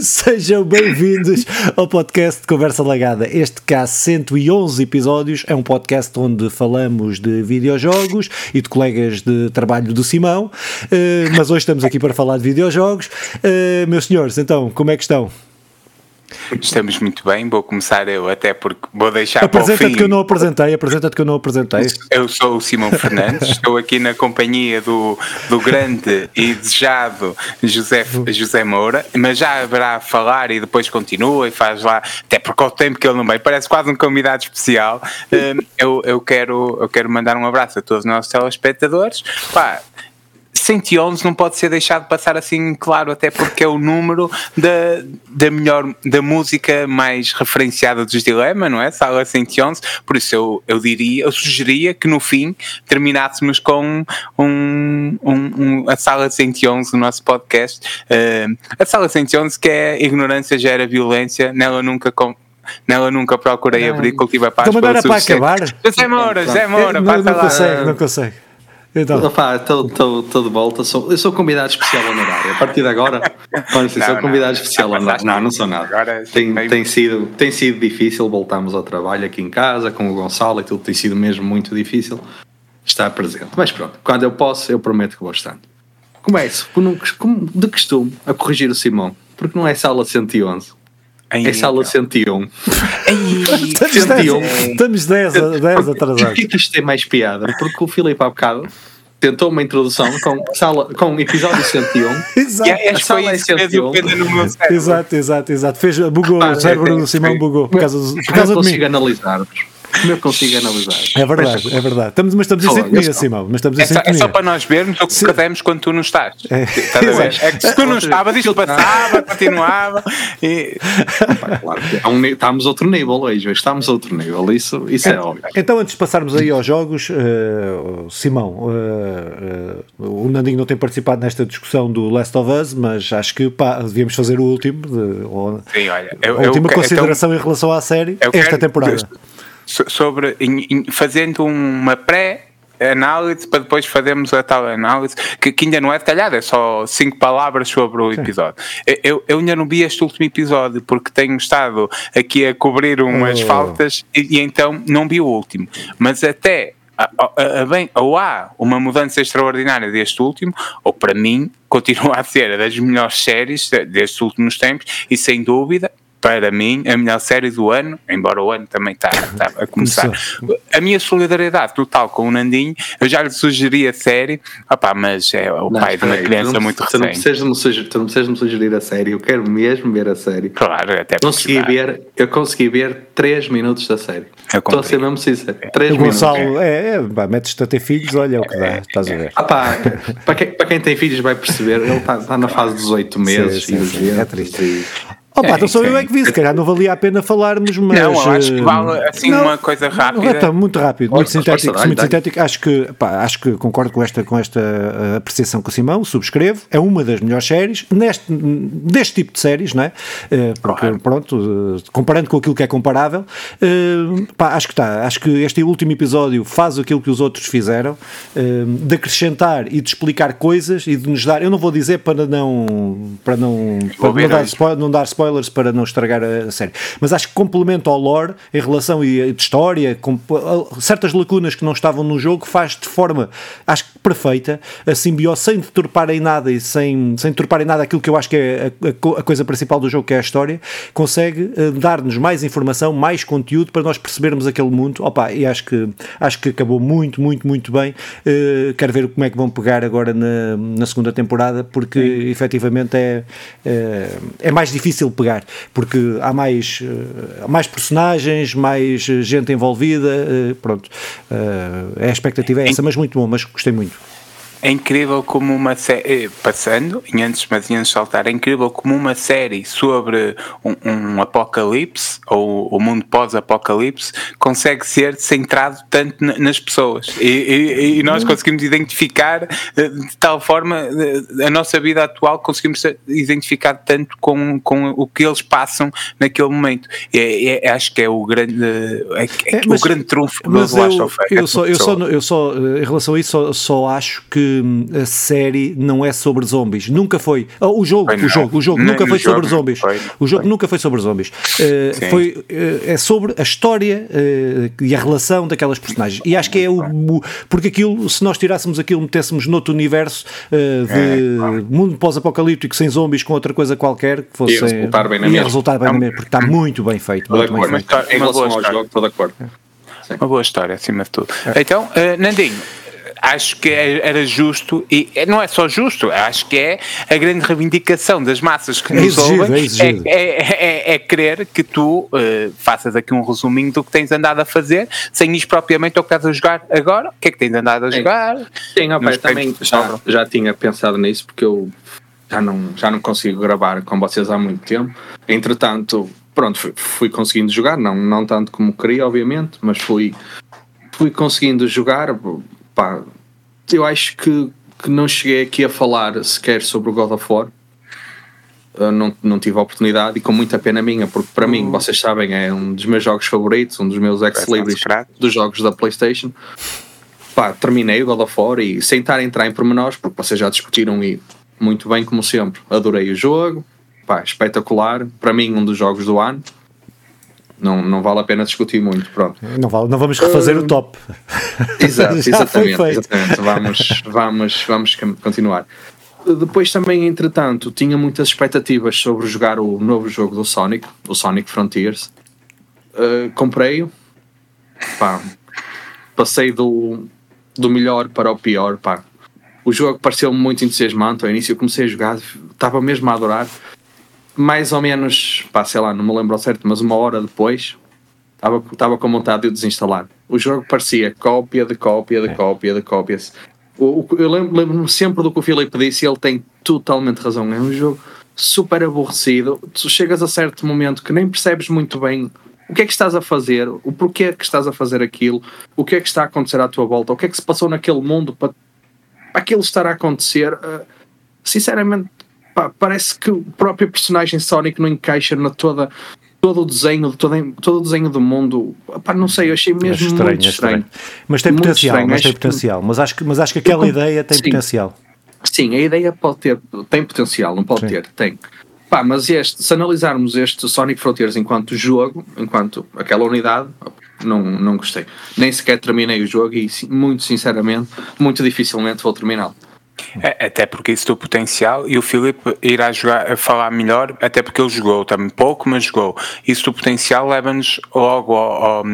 Sejam bem-vindos ao podcast de Conversa Lagada. Este caso 111 episódios é um podcast onde falamos de videojogos e de colegas de trabalho do Simão, uh, mas hoje estamos aqui para falar de videojogos. Uh, meus senhores, então, como é que estão? Estamos muito bem, vou começar eu, até porque vou deixar Apresenta-te que eu não apresentei, apresenta-te que eu não apresentei. Eu sou o Simão Fernandes, estou aqui na companhia do, do grande e desejado José, José Moura, mas já haverá a falar e depois continua e faz lá, até porque ao tempo que ele não vem, parece quase um convidado especial. Hum, eu, eu, quero, eu quero mandar um abraço a todos os nossos telespectadores. Pá, 111 não pode ser deixado passar assim claro, até porque é o número da, da melhor, da música mais referenciada dos Dilema, não é? Sala 111, por isso eu, eu diria, eu sugeria que no fim terminássemos com um, um, um a Sala 111 do nosso podcast. Uh, a Sala 111 que é ignorância gera violência, nela nunca... Com, Nela nunca procurei não. abrir, cultiva paz. Então era para acabar. José Moura, José Moura, não, não consegue, não consegue. Então. Estou de volta, sou, eu sou convidado especial honorário. A partir de agora, não, sou convidado não, especial honorário. Não, não sou nada. Tem, tem, sido, tem sido difícil, voltamos ao trabalho aqui em casa com o Gonçalo e tudo tem sido mesmo muito difícil estar presente. Mas pronto, quando eu posso, eu prometo que vou estar. Começo, como de costume, a corrigir o Simão, porque não é sala 111. É sala 101. estamos 101. 10, estamos 10, 10 atrasados. Por que isto tem mais piada? Porque o Filipe há bocado tentou uma introdução com, sala, com episódio 101. exato. E a sala é 101. Exato, exato, exato. Fez, bugou, ah, o cérebro do Simão bugou. Por causa, do, por causa de mim. analisar-vos. Como eu consigo analisar? É verdade, é verdade. Estamos, mas estamos em sintonia, Simão. Mas estamos em é, só, é só para nós vermos o que perdemos quando tu não estás. É, é que se tu não estavas, isto passava, continuava. E... Claro que é um, estamos a outro nível hoje. Estamos a outro nível. Isso, isso é, é óbvio. Então, antes de passarmos aí aos jogos, uh, Simão, uh, uh, o Nandinho não tem participado nesta discussão do Last of Us, mas acho que pá, devíamos fazer o último. De, ou, Sim, olha. Eu, a última eu, consideração então, em relação à série, esta quero, temporada sobre fazendo uma pré análise para depois fazermos a tal análise que, que, ainda não é detalhada, é só cinco palavras sobre o episódio. Eu, eu ainda não vi este último episódio porque tenho estado aqui a cobrir umas oh. faltas e, e, então não vi o último. Mas até a, a, a, bem, ou há uma mudança extraordinária deste último, ou para mim continua a ser das melhores séries destes últimos tempos e sem dúvida para mim, a melhor série do ano, embora o ano também está tá a começar. A minha solidariedade total com o Nandinho, eu já lhe sugeri a série, opá, mas é o não, pai de uma criança não, muito recente. Não precisas, me sugerir, tu não precisas me sugerir a série, eu quero mesmo ver a série. Claro, até consegui ver, Eu consegui ver 3 minutos da série. Estou a ser mesmo sincero. 3 minutos. Gonçalo, é, é metes-te a ter filhos, olha é o que dá, estás a ver. Ah, pá, para, quem, para quem tem filhos vai perceber, ele está, está na fase de 18 meses. Sim, sim, sim, é triste. Oh, pá, então só eu é que vi, se calhar não valia a pena falarmos, mas. Não, acho que vale eh, assim não, uma coisa rápida. Não, tá, muito rápido, muito sintético. Muito sintético. Acho que, pá, acho que concordo com esta, com esta uh, apreciação com o Simão, subscrevo. É uma das melhores séries, neste, deste tipo de séries, não é? Uh, porque, claro. pronto, comparando com aquilo que é comparável, pá, acho que está. Acho que este último episódio faz aquilo que os outros fizeram, de acrescentar e de explicar coisas e de nos dar. Eu não vou dizer para não. para não, para não dar, não dar spoilers para não estragar a série. Mas acho que complementa ao lore em relação de história, com certas lacunas que não estavam no jogo, faz de forma, acho que perfeita, a simbiose, sem deturpar em nada e sem, sem deturpar em nada aquilo que eu acho que é a, a coisa principal do jogo, que é a história, consegue uh, dar-nos mais informação, mais conteúdo para nós percebermos aquele mundo. Opa, e acho que, acho que acabou muito, muito, muito bem. Uh, quero ver como é que vão pegar agora na, na segunda temporada, porque Sim. efetivamente é, é, é mais difícil pegar, porque há mais, há mais personagens, mais gente envolvida, eh, pronto. Eh, a expectativa é essa, mas muito bom, mas gostei muito. É incrível como uma série, eh, passando, e antes, mas antes de saltar, é incrível como uma série sobre um, um apocalipse, ou o mundo pós-apocalipse, consegue ser centrado tanto nas pessoas. E, e, e, nós conseguimos identificar eh, de tal forma eh, a nossa vida atual, conseguimos identificar tanto com, com o que eles passam naquele momento. É, é, acho que é o grande, é, é, é mas, o grande trunfo do Last of Us. Eu só, eu, só, eu só, em relação a isso, só, só acho que que a série não é sobre zombies. Nunca foi. Oh, o jogo, o jogo, o jogo nunca foi sobre zombies. Foi, o jogo nunca foi sobre zombies. Uh, foi, uh, é sobre a história uh, e a relação daquelas personagens. E acho que é o, o, Porque aquilo, se nós tirássemos aquilo, metêssemos noutro universo de é, mundo pós-apocalíptico sem zombies com outra coisa qualquer que fosse. Ia resultar bem na mesma. resultar bem na mesma, porque está muito bem feito. Muito bem feito. Em relação ao jogo, estou de acordo. Uma boa história, acima de tudo. É. Então, Nandinho, acho que é, era justo, e é, não é só justo, acho que é a grande reivindicação das massas que nos ouvem, é, é, é, é, querer que tu uh, faças aqui um resuminho do que tens andado a fazer, sem ir propriamente ao que estás a jogar agora, o que é que tens andado a jogar? Sim, opa, também já, já tinha pensado nisso, porque eu já não, já não consigo gravar com vocês há muito tempo, entretanto, pronto, fui, fui conseguindo jogar, não, não tanto como queria, obviamente, mas fui, fui conseguindo jogar, pá, eu acho que, que não cheguei aqui a falar sequer sobre o God of War. Não, não tive a oportunidade e com muita pena minha, porque para mim, uhum. vocês sabem, é um dos meus jogos favoritos, um dos meus ex-libris dos jogos da PlayStation. Pá, terminei o God of War e sem estar a entrar em pormenores, porque vocês já discutiram e muito bem, como sempre. Adorei o jogo, pá, espetacular. Para mim, um dos jogos do ano. Não, não vale a pena discutir muito, pronto. Não, vale, não vamos refazer uh, o top. Exato, exatamente, exatamente. Vamos, vamos, vamos continuar. Depois também, entretanto, tinha muitas expectativas sobre jogar o novo jogo do Sonic, o Sonic Frontiers. Uh, Comprei-o, passei do, do melhor para o pior, pá. O jogo pareceu-me muito entusiasmante ao início, eu comecei a jogar, estava mesmo a adorar mais ou menos, pá, sei lá, não me lembro ao certo, mas uma hora depois estava, estava com vontade de o desinstalar. O jogo parecia cópia de cópia de é. cópia de cópias. O, o, eu lembro-me lembro sempre do que o Filipe disse e ele tem totalmente razão. É um jogo super aborrecido. Tu chegas a certo momento que nem percebes muito bem o que é que estás a fazer, o porquê que estás a fazer aquilo, o que é que está a acontecer à tua volta, o que é que se passou naquele mundo para, para aquilo estar a acontecer. Uh, sinceramente, pá, parece que o próprio personagem Sonic não encaixa na toda todo o desenho, todo, todo o desenho do mundo, não sei, eu achei mesmo estranho, muito estranho. estranho. Mas tem potencial, estranho. mas tem potencial, mas acho que, mas acho que aquela eu, ideia tem sim, potencial. Sim, a ideia pode ter, tem potencial, não pode sim. ter, tem. Pá, mas este, se analisarmos este Sonic Frontiers enquanto jogo, enquanto aquela unidade, não, não gostei. Nem sequer terminei o jogo e, muito sinceramente, muito dificilmente vou terminá-lo. É, até porque isso tem potencial e o Filipe irá jogar, falar melhor, até porque ele jogou também pouco, mas jogou. Isso do potencial leva-nos logo ao, ao,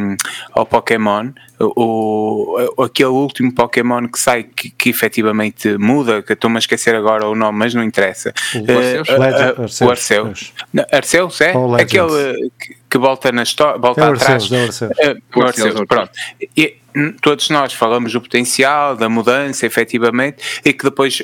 ao Pokémon, o, o, aquele último Pokémon que sai que, que efetivamente muda, que estou-me a esquecer agora o nome, mas não interessa. O Arceus? Uh, uh, o Arceus. Arceus, é? Aquele que, que volta na história, volta é atrás. Arceus, é o Arceus. Pronto. E, todos nós falamos do potencial, da mudança, efetivamente, e que depois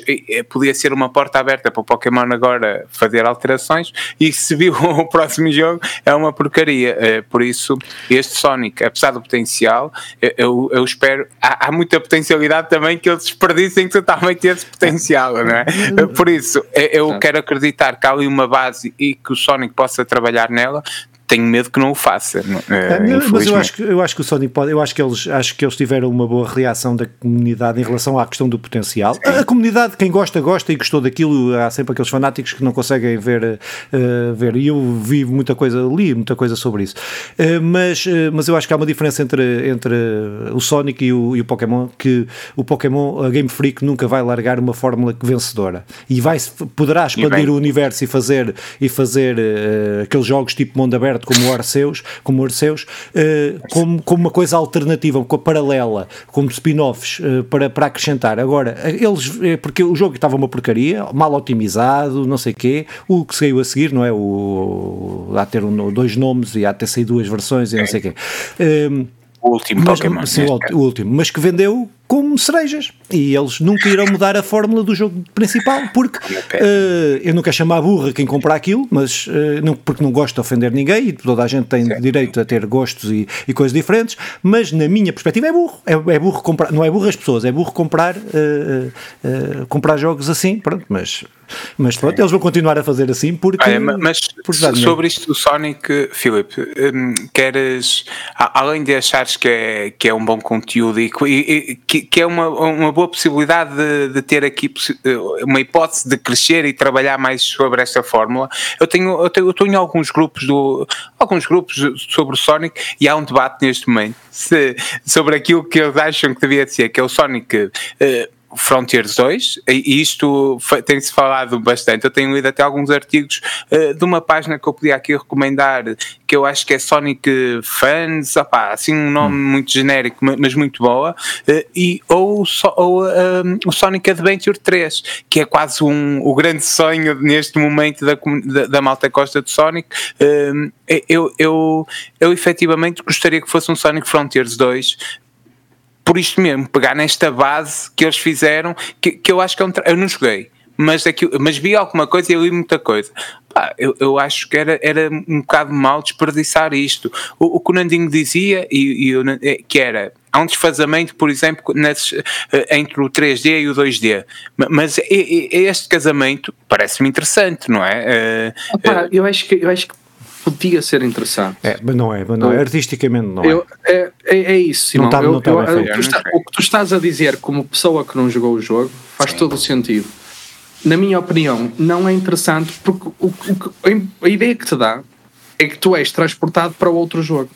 podia ser uma porta aberta para o Pokémon agora fazer alterações, e se viu o próximo jogo é uma porcaria. Eh, por isso, este Sonic, apesar do potencial, eu, eu espero. Há, há, muita potencialidade também que eles desperdicem totalmente esse potencial, não é? Por isso, eu quero acreditar que há ali uma base e que o Sonic possa trabalhar nela, tenho medo que não o faça. É, mas eu acho, que, eu acho que o Sony pode, eu acho que eles acho que eles tiveram uma boa reação da comunidade em relação à questão do potencial. A, a, comunidade, quem gosta, gosta e gostou daquilo, há sempre aqueles fanáticos que não conseguem ver, uh, ver e eu vi muita coisa, li muita coisa sobre isso. Uh, mas, uh, mas eu acho que há uma diferença entre, entre o Sonic e o, e o Pokémon, que o Pokémon, a Game Freak nunca vai largar uma fórmula vencedora e vai, poderá expandir o universo e fazer, e fazer aqueles jogos tipo mundo aberto como o Arceus, como o Arceus uh, como, como uma coisa alternativa, como paralela, como spin-offs uh, para, para acrescentar. Agora, eles, eh, porque o jogo estava uma porcaria, mal otimizado, não sei o quê, o que saiu a seguir, não é? O, há ter um, dois nomes e há ter saído duas versões e não sei o quê. o último mas, Pokémon. Sim, o último, mas que vendeu como cerejas. E eles nunca irão mudar a fórmula do jogo principal, porque uh, eu não quero chamar burra quem compra aquilo, mas uh, não, porque não gosto de ofender ninguém e toda a gente tem certo. direito a ter gostos e, e, coisas diferentes, mas na minha perspectiva é burro. É, é burro comprar, não é burro as pessoas, é burro comprar, uh, comprar jogos assim, pronto, mas Mas pronto, Sim. eles vão continuar a fazer assim porque. Ah, mas por sobre isto do Sonic, Filipe, um, queres, além de achares que é, que é um bom conteúdo e, e que, que, é uma, uma boa possibilidade de, de, ter aqui uma hipótese de crescer e trabalhar mais sobre esta fórmula, eu tenho, eu tenho, eu tenho alguns grupos do alguns grupos sobre o Sonic e há um debate neste momento se, sobre aquilo que eles acham que devia ser, que é o Sonic. Uh, Frontiers 2, e isto tem-se falado bastante. Eu tenho lido até alguns artigos uh, de uma página que eu podia aqui recomendar, que eu acho que é Sonic Fans, opá, assim um nome hum. muito genérico, mas muito boa, uh, e, ou, ou um, o Sonic Adventure 3, que é quase um, o grande sonho neste momento da, da, da malta costa de Sonic. Uh, eu, eu, eu efetivamente gostaria que fosse um Sonic Frontiers 2, por isto mesmo, pegar nesta base que eles fizeram, que, que eu acho que é um eu não joguei, mas, aqui, mas vi alguma coisa e li muita coisa. Pá, eu, eu acho que era, era um bocado mal desperdiçar isto. O, o que o Nandinho dizia, e, e é, que era há um desfazamento, por exemplo, nesses, eh, entre o 3D e o 2D. Mas este casamento parece-me interessante, não é? Opa, eu, acho que, eu acho que podia ser interessante. É, mas não é, mas não é. Artisticamente não é. Eu, é, é, é, isso, Simão. Não está, não está eu, eu, está, o que tu estás a dizer como pessoa que não jogou o jogo faz Sim. todo o sentido. Na minha opinião, não é interessante porque o, o, a ideia que te dá é que tu és transportado para outro jogo.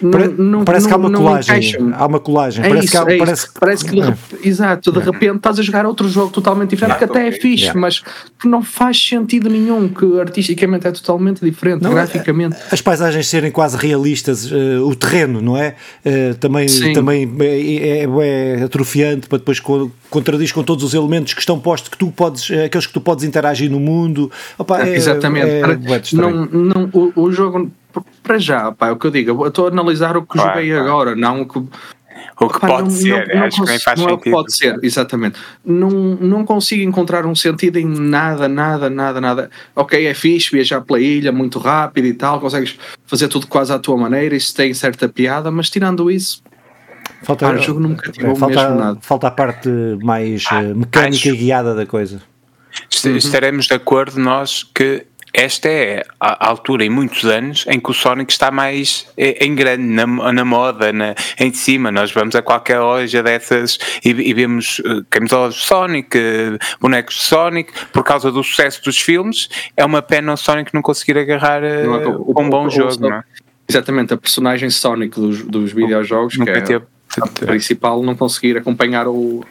Não, parece não, que há uma colagem. Há uma colagem. É parece, isso, que há, é parece, parece que, de, é. exato, de repente estás a jogar outro jogo totalmente diferente, que até é fixe, yeah. mas que não faz sentido nenhum, que artisticamente é totalmente diferente, não, graficamente. As paisagens serem quase realistas, uh, o terreno, não é? Uh, também também é, é, é, atrofiante para depois contradiz com todos os elementos que estão postos, que tu podes, eh, aqueles que tu podes interagir no mundo. Opa, é, Exatamente. não, não, o, o jogo para já, pá, é o que eu digo, eu estou a analisar o que claro, joguei claro. agora, não o que. O que pode não, ser, não, acho não, que nem faz não sentido. É o que pode ser, exatamente. Não, não consigo encontrar um sentido em nada, nada, nada, nada. Ok, é fixe viajar pela ilha muito rápido e tal, consegues fazer tudo quase à tua maneira, isso tem certa piada, mas tirando isso, Falta, o jogo nunca é, falta, nada. falta a parte mais ah, uh, mecânica acho, e guiada da coisa. Estaremos de acordo nós que esta é a altura em muitos anos em que o Sonic está mais eh, em grande, na, na moda, na, em cima. Nós vamos a qualquer loja dessas e, e vemos uh, camisolas de Sonic, uh, bonecos de Sonic, por causa do sucesso dos filmes. É uma pena o Sonic não conseguir agarrar uh, um bom jogo, não é? Exatamente, a personagem Sonic dos, dos videojogos, que é teve, a principal, não conseguir acompanhar o,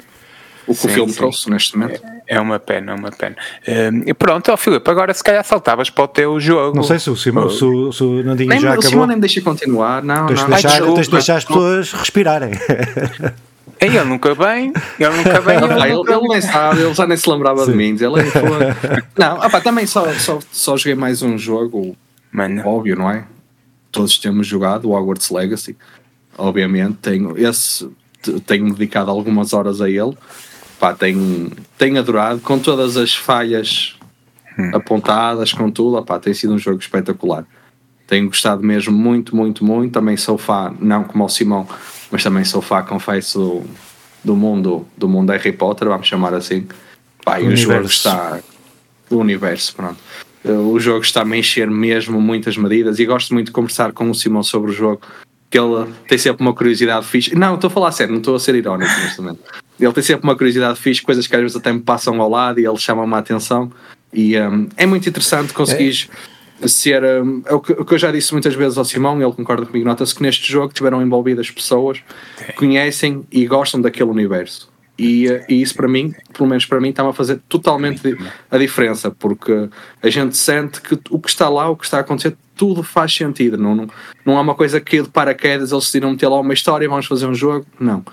o que sim, o filme sim. trouxe neste momento. É, é uma pena, é uma pena. Um, e pronto, ó Filipe, agora se calhar saltavas para o teu jogo. Não sei se o Simão, se, o, se o Nandinho nem, já acabou. O Simão nem deixa continuar, não, tens não. De deixar, Ai, tens de deixar as pessoas respirarem. Ele nunca vem, ele nunca vem. Ele, ele, ele, nem sabe, ele já nem se lembrava Sim. de mim. Ele é não, opa, também só, só, só joguei mais um jogo, Mano. óbvio, não é? Todos temos jogado, o Hogwarts Legacy. Obviamente, tenho, esse, tenho dedicado algumas horas a ele pá, tenho, tenho adorado, com todas as falhas hum. apontadas, com tudo, pá, tem sido um jogo espetacular. Tenho gostado mesmo muito, muito, muito. Também sou fã, não como o Simão, mas também sou fã, confesso, do, do mundo do mundo Harry Potter, vamos chamar assim. Pá, o, o jogo está. O universo, pronto. O jogo está a encher mesmo muitas medidas e gosto muito de conversar com o Simão sobre o jogo, que ele tem sempre uma curiosidade fixe. Não, estou a falar sério, não estou a ser irónico neste momento. Ele tem sempre uma curiosidade fixe, coisas que às vezes até me passam ao lado e ele chama-me a atenção. E um, é muito interessante conseguir é. ser. Um, é o, que, o, que, eu já disse muitas vezes ao Simão, ele concorda comigo. Nota-se que neste jogo tiveram envolvidas pessoas que conhecem e gostam daquele universo. E, e, isso para mim, pelo menos para mim, está-me a fazer totalmente a diferença, porque a gente sente que o que está lá, o que está a acontecer, tudo faz sentido. Não, não, não é uma coisa que de paraquedas eles decidiram meter lá uma história e vamos fazer um jogo. Não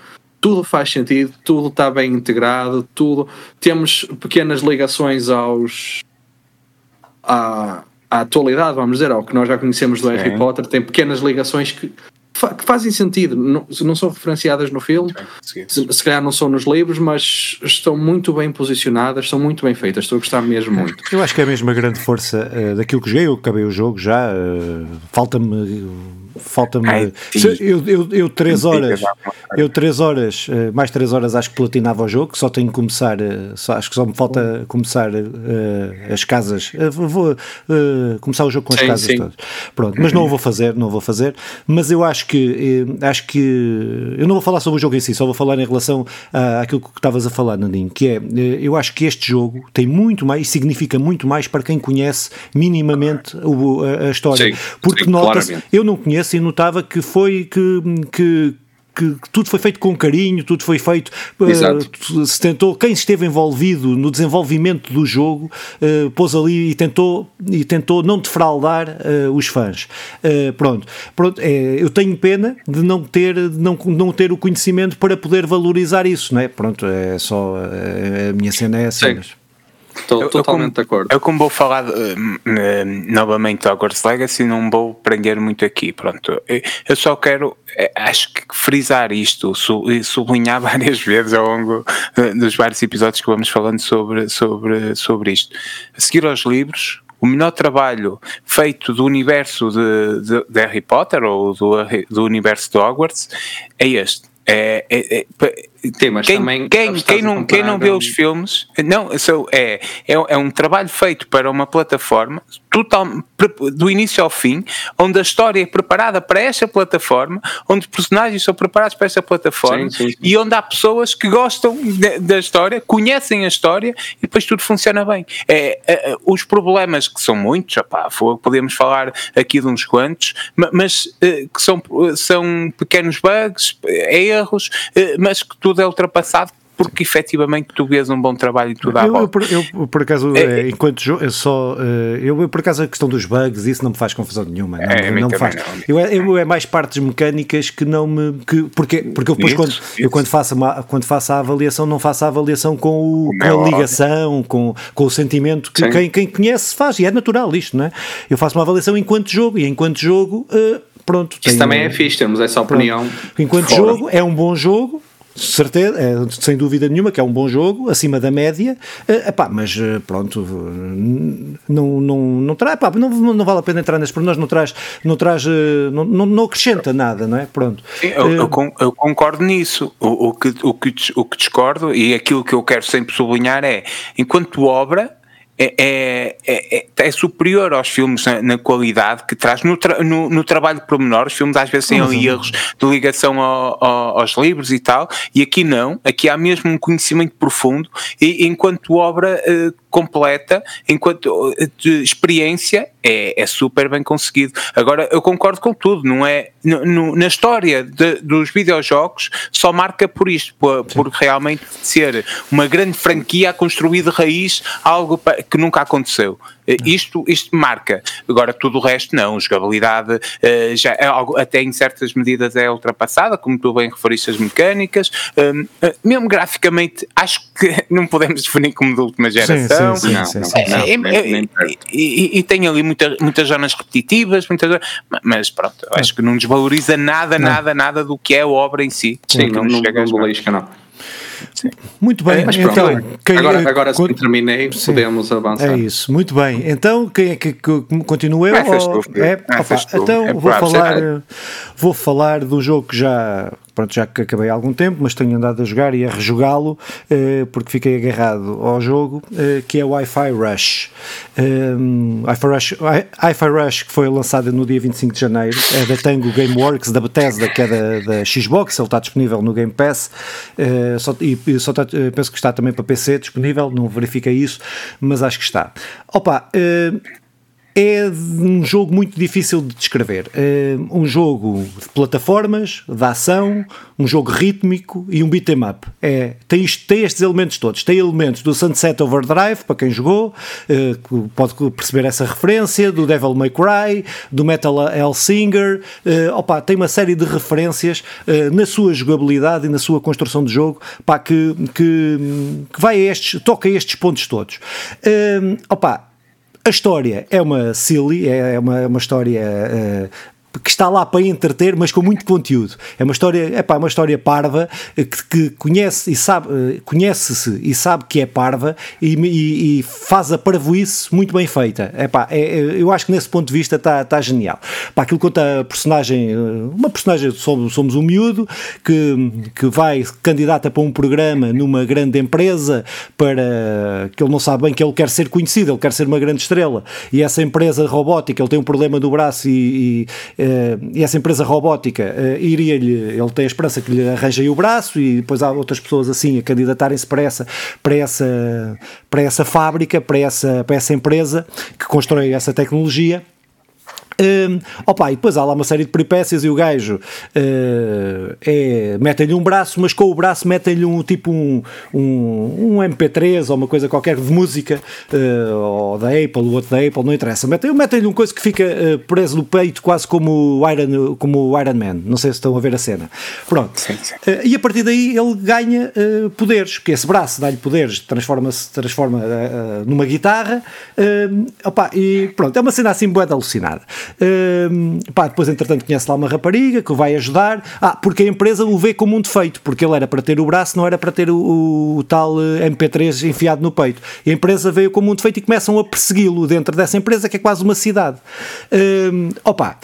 tudo faz sentido, tudo está bem integrado, tudo. Temos pequenas ligações aos. à, à atualidade, vamos dizer, ao que nós já conhecemos do Sim. Harry Potter, tem pequenas ligações que, que fazem sentido, não, não são referenciadas no filme, se, se, calhar não são nos livros, mas estão muito bem posicionadas, são muito bem feitas, estou a gostar mesmo muito. Eu acho que é mesmo a grande força uh, daquilo que joguei, eu acabei o jogo já, uh, falta-me falta-me. Eu, eu, eu, três horas, eu três horas, eh, mais três horas acho que platinava o jogo, só tenho que começar, eh, só, acho que só me falta começar uh, as casas. Uh, vou uh, começar o jogo com as sim, casas sim. todas. Pronto, mas não o vou fazer, não vou fazer. Mas eu acho que acho que eu não vou falar sobre o jogo em si, só vou falar em relação à, àquilo que estavas a falar, Nadinho, que é eu acho que este jogo tem muito mais, significa muito mais para quem conhece minimamente o, a, a, história. Sim, Porque nota-se, eu não conheço e notava que foi que, que que tudo foi feito com carinho, tudo foi feito, uh, se tentou, quem esteve envolvido no desenvolvimento do jogo, uh, pôs ali e tentou, e tentou não defraudar uh, os fãs. pronto, pronto é, eu tenho pena de não ter, de não, não ter o conhecimento para poder valorizar isso, não é? Pronto, é só, a minha cena é assim. Estou totalmente de acordo. Eu, como vou falar uh, novamente do Hogwarts Legacy, não vou prender muito aqui. Pronto, eu só quero, eh, acho que frisar isto, sublinhar várias vezes ao longo dos vários episódios que vamos falando sobre, sobre, sobre isto. A seguir aos livros, o melhor trabalho feito do universo de, de, de Harry Potter ou do, do universo de Hogwarts é este. É, é, é, Sim, mas quem, também quem, quem, não, quem não vê os filmes, não, é, é, é um trabalho feito para uma plataforma total, do início ao fim, onde a história é preparada para esta plataforma, onde personagens são preparados para esta plataforma sim, sim, sim. e onde há pessoas que gostam de, da história, conhecem a história e depois tudo funciona bem. É, é, os problemas que são muitos, opá, podemos falar aqui de uns quantos, mas é, que são, são pequenos bugs, é erros, é, mas que tudo é ultrapassado porque efetivamente tu vês um bom trabalho e tudo à eu, eu, eu, por acaso, é, é, enquanto jogo, eu só. Eh, eu, por acaso, a questão dos bugs, isso não me faz confusão nenhuma. Não, é, não me faz. Não. Eu, eu, é mais partes mecânicas que não me. Que, porque, porque eu depois, isso, quando, isso. eu quando faço, uma, quando faço a avaliação, não faço a avaliação com, o, com a ligação, com, com o sentimento que quem, quem conhece faz. E é natural isto, não é? Eu faço uma avaliação enquanto jogo, e enquanto jogo. Uh, pronto, Isso também é fixe, temos essa opinião. Pronto. Enquanto fora. jogo, é um bom jogo, certeza, é, sem dúvida nenhuma que é um bom jogo, acima da média, uh, epá, mas uh, pronto, não, não, não, traz, epá, não, não vale a pena entrar nesse pormenores, não traz, não, traz não, não, não, acrescenta nada, não é? Pronto. Sim, eu, eu, eu, concordo nisso. O, o, que, o, que, o que discordo e aquilo que eu quero sempre sublinhar é, enquanto obra, é, é, é, é, superior aos filmes na, na qualidade que traz no, tra, no, no, trabalho pormenor. Os filmes às vezes têm ali erros de ligação ao, ao, aos livros e tal, e aqui não. Aqui há mesmo um conhecimento profundo, e enquanto obra uh, completa, enquanto uh, experiência, é, é, super bem conseguido. Agora, eu concordo com tudo, não é? No, no, na história de, dos videojogos, só marca por isto, por, por, realmente ser uma grande franquia a construir de raiz algo que nunca aconteceu. Eh, isto, isto marca. Agora, tudo o resto não. Jogabilidade uh, já é algo, até em certas medidas é ultrapassada, como tu bem referiste as mecânicas. Um, uh, eh, mesmo graficamente, acho que não podemos definir como de última geração. Sim, sim, sim, e, e, tem ali muita, muitas zonas repetitivas, muitas, mas pronto, acho que não desvaloriza nada, nada, nada do que é a obra em si. Sim, não, não, não, não, não. Sim. Muito bem, Mas então. Quem, agora, é agora quando, terminei, sim, podemos avançar. É isso, muito bem. Então, quem é que, que continua eu? Ou, é, opa, então, é vou falar, vou falar do jogo que já pronto, já que acabei há algum tempo, mas tenho andado a jogar e a rejogá-lo eh, porque fiquei agarrado ao jogo, eh, que é o Wi-Fi Rush. Um, Wi-Fi Rush. Wi-Fi Rush, que foi lançado no dia 25 de janeiro, é da Tango Gameworks, da Bethesda, que é da, da Xbox, ele está disponível no Game Pass, só, e só está, penso que está também para PC disponível, não verifiquei isso, mas acho que está. Opa, é um jogo muito difícil de descrever. É um jogo de plataformas, de ação, um jogo rítmico e um beat'em up. É, tem, isto, tem estes elementos todos. Tem elementos do Sunset Overdrive, para quem jogou, é, pode perceber essa referência, do Devil May Cry, do Metal Hellsinger. É, opa, tem uma série de referências é, na sua jogabilidade e na sua construção de jogo pá, que, que, que vai a estes, toca a estes pontos todos. Opa, a história é uma silly, é uma, uma história uh, que está lá para entreter, mas com muito conteúdo. É uma história, é pá, uma história parva que, que conhece e sabe, eh, conhece-se e sabe que é parva e, e, e faz a parvoíce muito bem feita. É pá, é, eu acho que nesse ponto de vista está tá genial. Pá, aquilo conta a personagem, eh, uma personagem, somos, somos um miúdo que, que vai candidata para um programa numa grande empresa para que ele não sabe bem que ele quer ser conhecido, ele quer ser uma grande estrela e essa empresa robótica, ele tem um problema do braço e, e e essa empresa robótica uh, iria-lhe, ele tem a esperança que lhe arranjem o braço e depois há outras pessoas assim a candidatarem-se para essa, para, essa, para essa fábrica, para essa, para essa empresa que constrói essa tecnologia um, opa, e depois há lá uma série de peripécias e o gajo uh, é, mete-lhe um braço, mas com o braço mete-lhe um tipo um, um, um, MP3 ou uma coisa qualquer de música, uh, ou da Apple, o outro da Apple, não interessa. Mete-lhe mete um coisa que fica uh, preso no peito, quase como o, Iron, como o Iron Man. Não sei se estão a ver a cena. Pronto. Sim, sim. e a partir daí ele ganha poderes, que esse braço dá-lhe poderes, transforma-se transforma, numa guitarra. opa, e pronto, é uma cena assim boa alucinada. Uh, pá, depois, entretanto, conhece lá uma rapariga que o vai ajudar. Ah, porque a empresa o vê como um defeito, porque ele era para ter o braço, não era para ter o, o, o tal eh, MP3 enfiado no peito. E a empresa veio como um defeito e começam a persegui-lo dentro dessa empresa que é quase uma cidade. Uh, opa,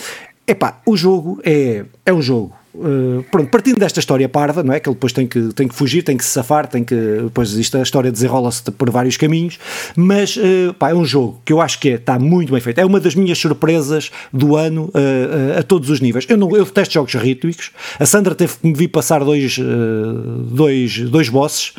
epá, o jogo é, é um jogo Uh, pronto, partindo desta história parda, não é? Que ele depois tem que, tem que fugir, tem que se safar, tem que. Depois existe a história desenrola-se por vários caminhos, mas uh, pá, é um jogo que eu acho que é, está muito bem feito. É uma das minhas surpresas do ano uh, a todos os níveis. Eu, não, eu detesto jogos rítmicos. A Sandra teve que me vir passar dois, dois, dois bosses,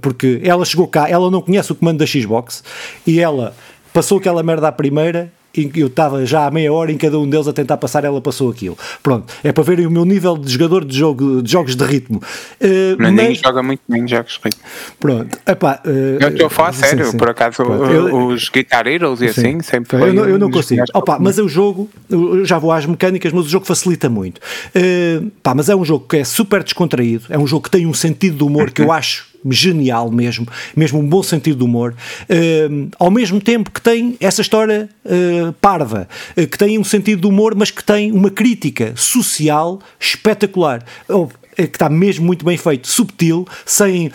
porque ela chegou cá, ela não conhece o comando da Xbox e ela passou aquela merda à primeira eu estava já há meia hora em cada um deles a tentar passar, ela passou aquilo. Pronto, é para verem o meu nível de jogador de, jogo, de jogos de ritmo. Uh, Ninguém mas... joga muito bem jogos de ritmo. Pronto, epá, uh, eu estou a falar sim, sério, sim. por acaso eu, os Guitar Heroes e sim. assim sempre Eu não, eu não consigo. Opa, mas é o jogo, eu já vou às mecânicas, mas o jogo facilita muito. Uh, pá, mas é um jogo que é super descontraído, é um jogo que tem um sentido de humor que eu acho genial mesmo, mesmo um bom sentido de humor, uh, ao mesmo tempo que tem essa história uh, parva, uh, que tem um sentido de humor, mas que tem uma crítica social espetacular. Que está mesmo muito bem feito, subtil, sem uh,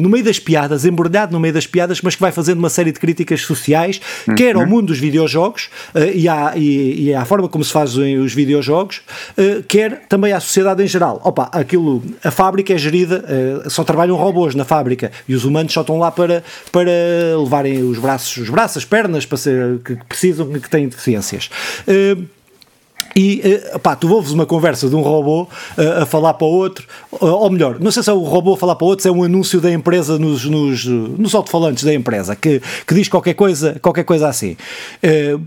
no meio das piadas, embrulhado no meio das piadas, mas que vai fazendo uma série de críticas sociais, uhum. quer ao mundo dos videojogos uh, e, à, e, e à forma como se fazem os videojogos, uh, quer também à sociedade em geral. Opa, aquilo, a fábrica é gerida, só trabalham robôs na fábrica e os humanos só estão lá para, para levarem os braços, os braços, as pernas para ser, que precisam, que têm deficiências. E uh, pá, tu ouves uma conversa de um robô uh, a falar para o outro, uh, ou melhor, não sei se é o robô a falar para o outro, se é um anúncio da empresa nos, nos, nos alto-falantes da empresa que, que diz qualquer coisa, qualquer coisa assim.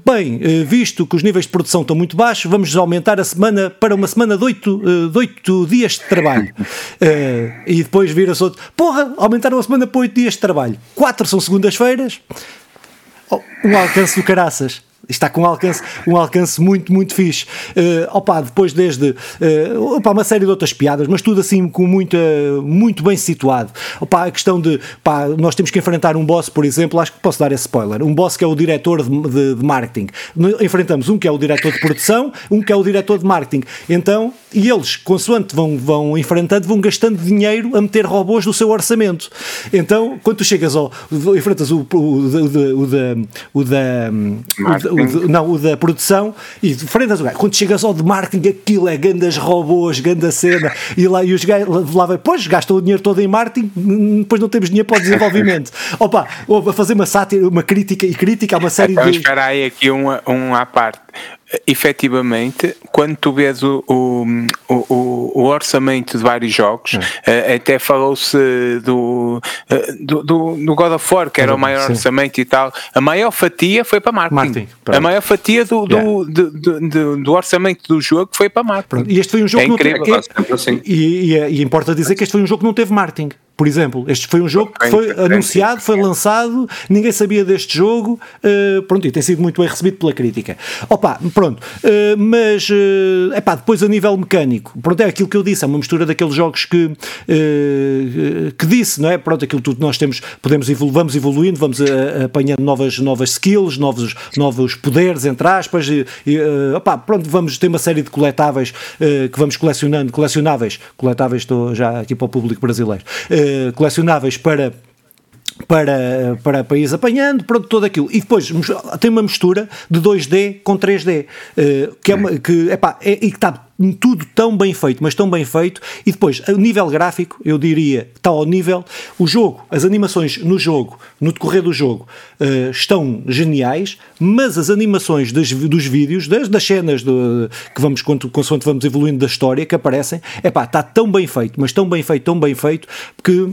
bem, visto que os níveis de produção estão muito baixos, vamos aumentar a semana para uma semana de oito, de dias de trabalho. e depois vira-se outro, porra, aumentaram a semana para oito dias de trabalho. Quatro são segundas-feiras, oh, um alcance do caraças está com um alcance, um alcance muito, muito fixe. Uh, opa, depois desde uh, opa, uma série de outras piadas, mas tudo assim com muita, muito bem situado. Opa, a questão de pá, nós temos que enfrentar um boss, por exemplo, acho que posso dar esse spoiler. Um boss que é o diretor de, de, de marketing. Enfrentamos um que é o diretor de produção, um que é o diretor de marketing. Então, e eles, consoante vão, vão enfrentando, vão gastando dinheiro a meter robôs no seu orçamento. Então, quando tu chegas ao. enfrentas o, o, o, o, da. O da não, o da produção e enfrentas o gajo. Quando chegas ao de marketing, aquilo é gandas robôs, ganda cena. E lá e os gajos lá vai, pois gastam o dinheiro todo em marketing, depois não temos dinheiro para o desenvolvimento. Opa, a fazer uma sátira, uma crítica e crítica a uma série então, de. Espera aí aqui um, um à parte efetivamente, quando tu vês o, o, o, o orçamento de vários jogos, uh, até falou-se do, uh, do, do, do, God of War, que era o maior sim. orçamento e tal, a maior fatia foi para marketing. marketing a maior fatia do, yeah. do, do, do, orçamento do jogo foi para marketing. Pronto. E este foi um jogo é que não teve. É, e, e, e, importa dizer que este foi um jogo que não teve marketing. Por exemplo. Este foi um jogo que foi anunciado, foi lançado, ninguém sabia deste jogo, uh, pronto, e tem sido muito bem recebido pela crítica. Opa, pronto, uh, mas uh, epá, depois a nível mecânico, pronto, é aquilo que eu disse, é uma mistura daqueles jogos que, uh, que disse, não é? Pronto, aquilo tudo nós temos, podemos evolu vamos evoluindo, vamos apanhando novas, novas skills, novos, novos poderes, entre aspas, e, e opa, pronto, vamos ter uma série de coletáveis que vamos colecionando, colecionáveis, coletáveis estou já aqui para o público brasileiro, eh, colecionáveis para para, para, ir apanhando, pronto, tudo aquilo. E depois tem uma mistura de 2D com 3D, uh, eh, que é, uma, que, epá, é, e que está tudo tão bem feito, mas tão bem feito, e depois, a nível gráfico, eu diria, está ao nível, o jogo, as animações no jogo, no decorrer do jogo, uh, estão geniais, mas as animações das, dos vídeos, das, das cenas do, que vamos, consoante vamos evoluindo da história, que aparecem, é pá, está tão bem feito, mas tão bem feito, tão bem feito, que,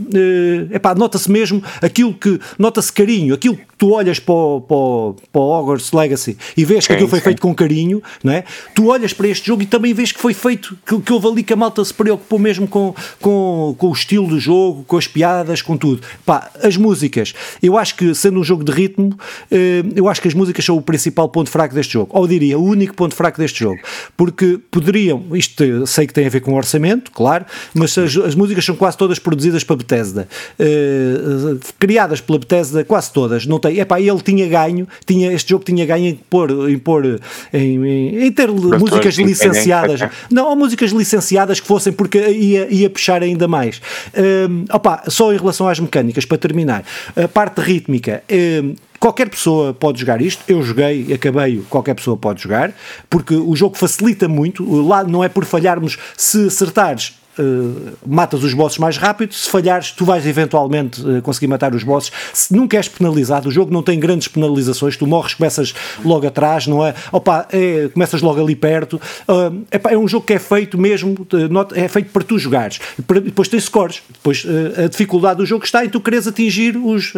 é uh, pá, nota-se mesmo aquilo que, nota-se carinho, aquilo que tu olhas para o, para, o, para o Hogwarts Legacy e vês que sim, aquilo foi sim. feito com carinho, não é? Tu olhas para este jogo e também vês que foi feito, que, que houve ali que a malta se preocupou mesmo com, com, com o estilo do jogo, com as piadas, com tudo. Pá, as músicas, eu acho que sendo um jogo de ritmo, eh, eu acho que as músicas são o principal ponto fraco deste jogo, ou diria, o único ponto fraco deste jogo, porque poderiam, isto sei que tem a ver com o orçamento, claro, mas as, as músicas são quase todas produzidas para Bethesda, eh, criadas pela Bethesda, quase todas, não tem, epá, ele tinha ganho, tinha, este jogo tinha ganho em pôr, em, pôr, em, em, em ter músicas licenciadas, não, ou músicas licenciadas que fossem porque ia, ia puxar ainda mais. Um, opa, só em relação às mecânicas, para terminar, a parte rítmica. Um, qualquer pessoa pode jogar isto. Eu joguei, acabei, qualquer pessoa pode jogar, porque o jogo facilita muito. Lá não é por falharmos, se acertares Uh, matas os bosses mais rápido, se falhares, tu vais eventualmente uh, conseguir matar os bosses. Se nunca és penalizado, o jogo não tem grandes penalizações, tu morres, começas logo atrás, não é? Opa, é, começas logo ali perto. Uh, epá, é um jogo que é feito mesmo, é feito para tu jogares. Depois tem scores. Depois a dificuldade do jogo está em tu queres atingir os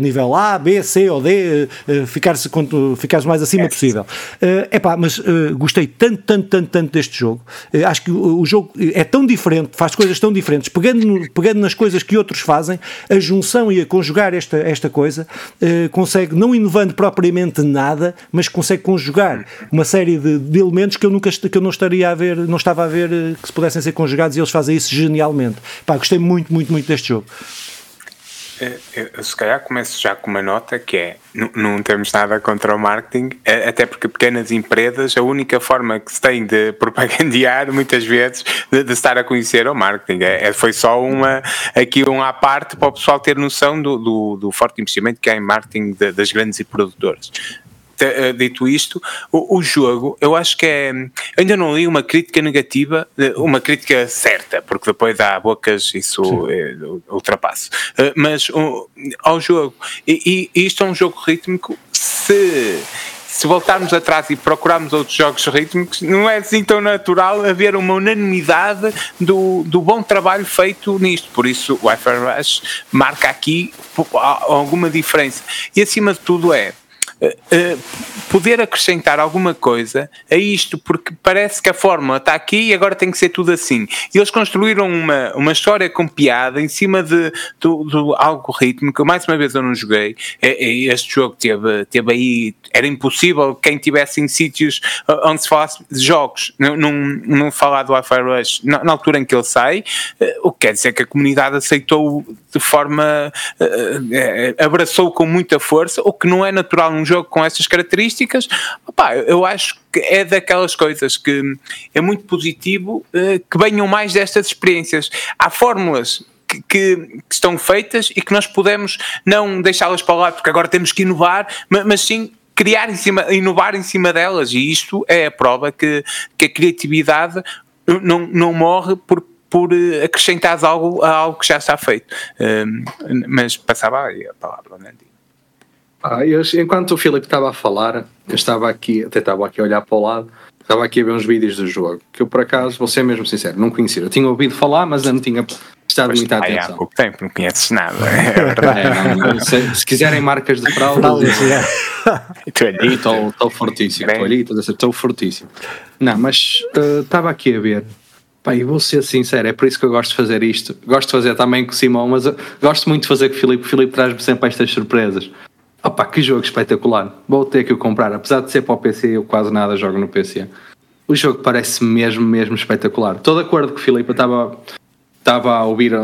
nível A, B, C ou D, ficares, quanto, ficares mais acima é. possível. epá, mas gostei tanto, tanto, tanto, tanto deste jogo. acho que o, o jogo é tão diferente, faz coisas tão diferentes, pegando, pegando nas coisas que outros fazem, a junção e a conjugar esta, esta coisa, uh, consegue, não inovando propriamente nada, mas consegue conjugar uma série de, de, elementos que eu nunca que eu não estaria a ver, não estava a ver uh, que se pudessem ser conjugados e eles fazem isso genialmente. Pá, gostei muito, muito, muito deste jogo. É, eu, se calhar começo já com uma nota que é: não, temos nada contra o marketing, é, até porque pequenas empresas, a única forma que se tem de propagandear, muitas vezes, de, de estar a conhecer o marketing. É, é, foi só uma, aqui um à parte para o pessoal ter noção do, do, do forte investimento que há em marketing de, das grandes produtoras. Eh, dito isto, o, o, jogo, eu acho que é. Ainda não li uma crítica negativa, eh, uma crítica certa, porque depois há bocas, isso é, ultrapasso. Mas ao jogo, e, e isto é um jogo rítmico, se se voltarmos atrás e procurarmos outros jogos rítmicos, não é assim tão natural haver uma unanimidade do, do bom trabalho feito nisto. Por isso, o Wi-Fi Rush marca aqui alguma diferença. E acima de tudo é poder acrescentar alguma coisa a isto, porque parece que a fórmula está aqui e agora tem que ser tudo assim. E eles construíram uma, uma história com piada em cima de, do, do algoritmo, que mais uma vez eu não joguei. Este jogo teve, teve aí, era impossível quem tivesse em sítios onde se falasse de jogos, não, não, não falar do Wi-Fi Rush na, na, altura em que ele sai, o que quer dizer que a comunidade aceitou de forma, abraçou com muita força, o que não é natural num jogo com essas características, eu acho que é daquelas coisas que é muito positivo uh, que venham mais destas experiências. Há fórmulas que, que, que, estão feitas e que nós podemos não deixá-las para lá, porque agora temos que inovar, mas, mas, sim criar em cima, inovar em cima delas. E isto é a prova que, que a criatividade não, não morre por, por eh, acrescentar algo a algo que já está feito. Um, mas passava aí a palavra, não é? Ah, eu, enquanto o Filipe estava a falar, eu estava aqui, até estava aqui a olhar para o lado, estava aqui a ver uns vídeos do jogo, que eu por acaso, vou ser mesmo sincero, não conhecia. Eu tinha ouvido falar, mas eu não tinha prestado pois muita atenção. Há pouco tempo, não conheces nada. É verdade. É, não, se, se, quiserem marcas de fralda, estou fortíssimo. Estou ali, estou fortíssimo. Não, mas uh, estava aqui a ver Pá, vou ser sincero, é por isso que eu gosto de fazer isto. Gosto de fazer também com o Simão, mas gosto muito de fazer com o Filipe. O Filipe traz-me sempre estas surpresas. Opa, que jogo espetacular. Vou ter que o comprar. Apesar de ser para o PC, eu quase nada jogo no PC. O jogo parece mesmo, mesmo espetacular. Estou de acordo com o Filipe, estava, estava a ouvir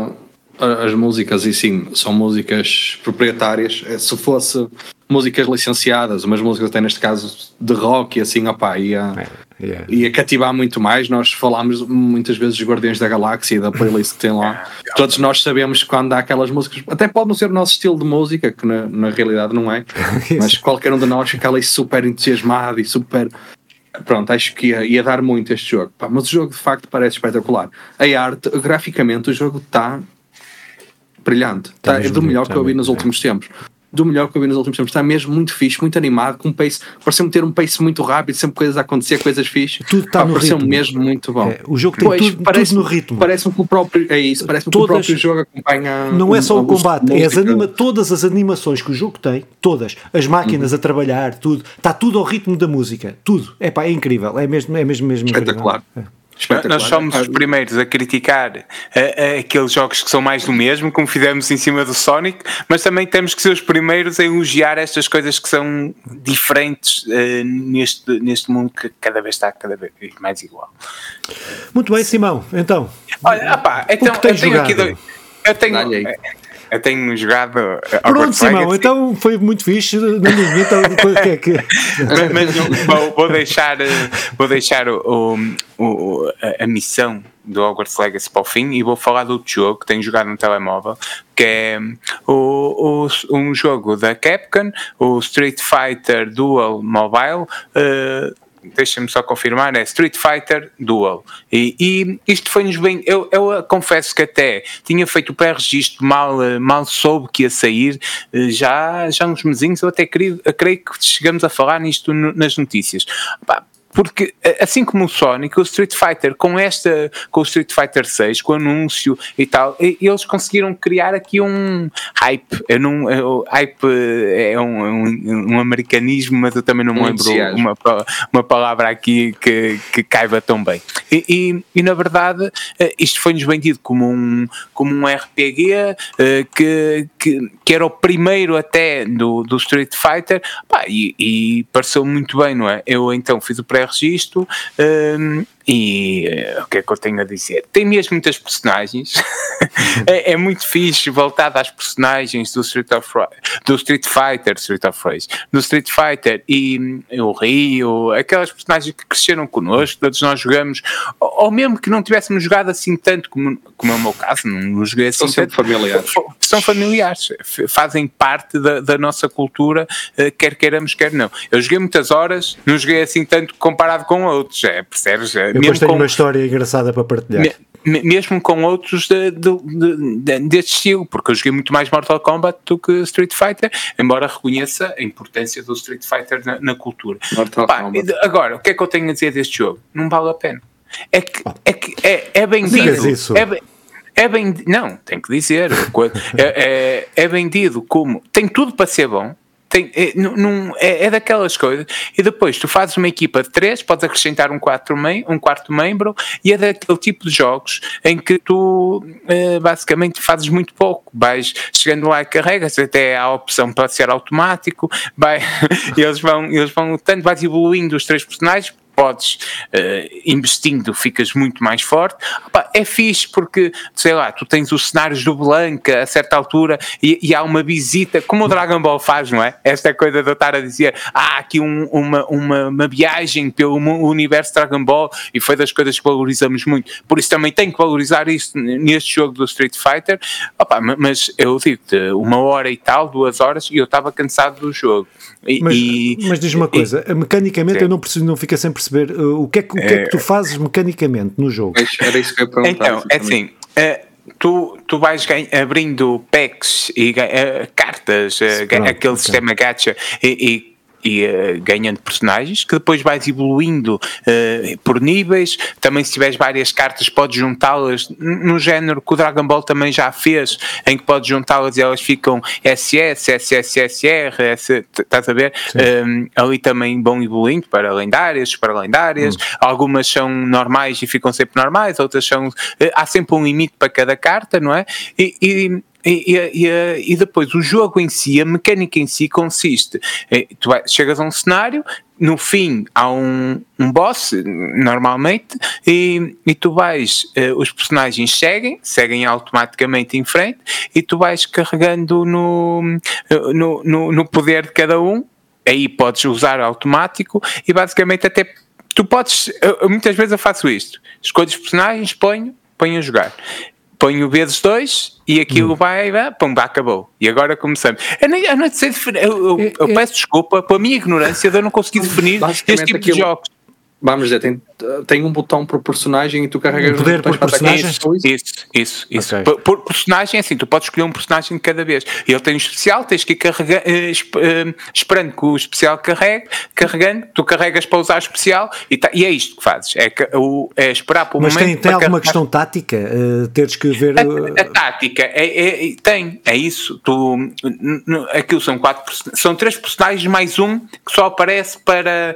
as músicas e sim, são músicas proprietárias. É, se fosse músicas licenciadas, umas músicas até neste caso de rock e assim, opá, ia, é, yeah. ia cativar muito mais. Nós falámos muitas vezes dos Guardiões da Galáxia e da playlist que tem lá. Todos nós sabemos quando há aquelas músicas, até pode não ser o nosso estilo de música, que na, na realidade não é, mas qualquer um de nós fica ali super entusiasmado e super pronto, acho que ia, ia dar muito este jogo. Pá, mas o jogo de facto parece espetacular. A arte, graficamente, o jogo está brilhante. Tá, é do melhor que eu vi nos últimos tempos. Do melhor que eu vi nos últimos tempos. Está mesmo muito fixe, muito animado, com um pace. Pareceu-me ter um pace muito rápido, sempre coisas a acontecer, coisas fixe. Tudo está no ritmo. mesmo muito bom. É, o jogo tem pois, tudo, parece, tudo no ritmo. Parece-me que o próprio. É isso, parece-me que o próprio jogo acompanha. Não é só o combate, é as anima, todas as animações que o jogo tem, todas. As máquinas uhum. a trabalhar, tudo. Está tudo ao ritmo da música. Tudo. É pá, é incrível. É mesmo, é mesmo, mesmo Espetacular. É. Nós somos os primeiros a criticar a, a aqueles jogos que são mais do mesmo, como fizemos em cima do Sonic, mas também temos que ser os primeiros a elogiar estas coisas que são diferentes uh, neste, neste mundo que cada vez está cada vez mais igual. Muito bem, Simão. Então, olha, opá, então eu tenho jogado? aqui dois. Eu tenho. Eu tenho jogado. Pronto, Simão, então foi muito fixe. Então, o que é que. mas, mas vou, vou, deixar, vou deixar o, o, a, a missão do Hogwarts Legacy para o fim e vou falar do outro jogo que tenho jogado no telemóvel, que é o, o, um jogo da Capcom, o Street Fighter Dual Mobile. Uh, deixa-me só confirmar, é Street Fighter Duel. E, e isto foi-nos bem. Eu, eu, confesso que até tinha feito o pré-registro, mal, mal soube que ia sair, já, já uns mesinhos, eu até creio, creio que chegamos a falar nisto no, nas notícias. Pá, porque assim como o Sonic, o Street Fighter com esta, com o Street Fighter 6, com o anúncio e tal, eles conseguiram criar aqui um hype. Eu não, eu, hype é um, um, um, americanismo, mas eu também não me lembro uma, uma palavra aqui que, que caiba tão bem. E, e, e na verdade, eh, isto foi-nos vendido como um, como um RPG eh, que, que, que era o primeiro até do, do Street Fighter, pá, e, e pareceu muito bem, não é? Eu então fiz o pré registro um, e uh, o que é que eu tenho a dizer? Tem mesmo muitas personagens, é, é, muito fixe voltado às personagens do Street, of, do Street Fighter, Street of Rage, do Street Fighter e um, o Rio, aquelas personagens que cresceram connosco, todos nós jogamos, ou, ou, mesmo que não tivéssemos jogado assim tanto como, como é o meu caso, não joguei assim são tanto. familiares. São familiares, fazem parte da, da nossa cultura, uh, quer queiramos, quer não. Eu joguei muitas horas, não joguei assim tanto comparado com outros, é, percebes? Eu mesmo tenho com, uma história engraçada para partilhar. Me, mesmo com outros de, de, de, deste estilo, porque eu joguei muito mais Mortal Kombat do que Street Fighter, embora reconheça a importância do Street Fighter na, na cultura. Pá, agora, o que é que eu tenho a dizer deste jogo? Não vale a pena. É que é, que é, é vendido. Isso. É, é bem. Não, tem que dizer. é, é, é vendido como. Tem tudo para ser bom tem, é, num, é, é, daquelas coisas. E depois tu fazes uma equipa de três, podes acrescentar um, quatro um quarto membro, e é daquele tipo de jogos em que tu é, basicamente fazes muito pouco. Vais chegando lá e carregas, até há a opção para ser automático, vai, eles, vão, eles vão lutando, vais evoluindo os três personagens podes, uh, investindo, ficas muito mais forte. Opa, é fixe porque, sei lá, tu tens os cenários do Blanca a certa altura e, e, há uma visita, como o Dragon Ball faz, não é? Esta coisa de eu estar a dizer, há ah, aqui um, uma, uma, uma viagem pelo universo Dragon Ball e foi das coisas que valorizamos muito. Por isso também tenho que valorizar isso neste jogo do Street Fighter. Opa, mas eu digo-te, uma hora e tal, duas horas, e eu estava cansado do jogo. E, mas, e, mas diz uma coisa, e, mecanicamente sim. eu não preciso, não fico sem perceber uh, o, que é que, o que é, é que tu fazes mecanicamente no jogo. Era isso que eu ia Então, é assim, uh, tu, tu vais abrindo packs e uh, cartas, Pronto, aquele okay. sistema gacha e, e uh, ganhando personagens, que depois vais evoluindo uh, por níveis. Também, se tiveres várias cartas, podes juntá-las no género que o Dragon Ball também já fez, em que podes juntá-las e elas ficam SS, SSSR, S, estás a ver? Um, ali também vão evoluindo para lendárias, para lendárias. Hum. Algumas são normais e ficam sempre normais, outras são. Há sempre um limite para cada carta, não é? e, e e, e, e, depois o jogo em si, a mecânica em si consiste, eh, tu vai, chegas a um cenário, no fim há um, um boss, normalmente, e, e tu vais, uh, os personagens seguem, seguem automaticamente em frente, e tu vais carregando no, eh, no, no, no poder de cada um, aí podes usar automático, e basicamente até tu podes, muitas vezes eu faço isto, escolho os personagens, ponho, ponho a jogar ponho vezes dois e aquilo hum. vai, vai, pum, acabou. E agora começamos. Eu, nem, eu não sei definir, eu, eu, eu, peço desculpa pela minha ignorância de eu não conseguir definir este tipo de jogos vamos dizer, tem, tem um botão por personagem e tu carregas um poder por personagem? Isso, isso, isso. isso. Okay. Por, por, personagem, assim, tu podes escolher um personagem de cada vez. Ele tem um especial, tens que ir carregar, eh, eh, esperando que o especial carregue, carregando, tu carregas para usar o especial e, tá, e é isto que fazes. É, que, o, é esperar por um Mas momento. Mas tem, tem alguma carregar. questão tática? Uh, teres que ver. A, a tática é, é, tem, é isso. Tu, aquilo são quatro, são três personagens mais um que só aparece para,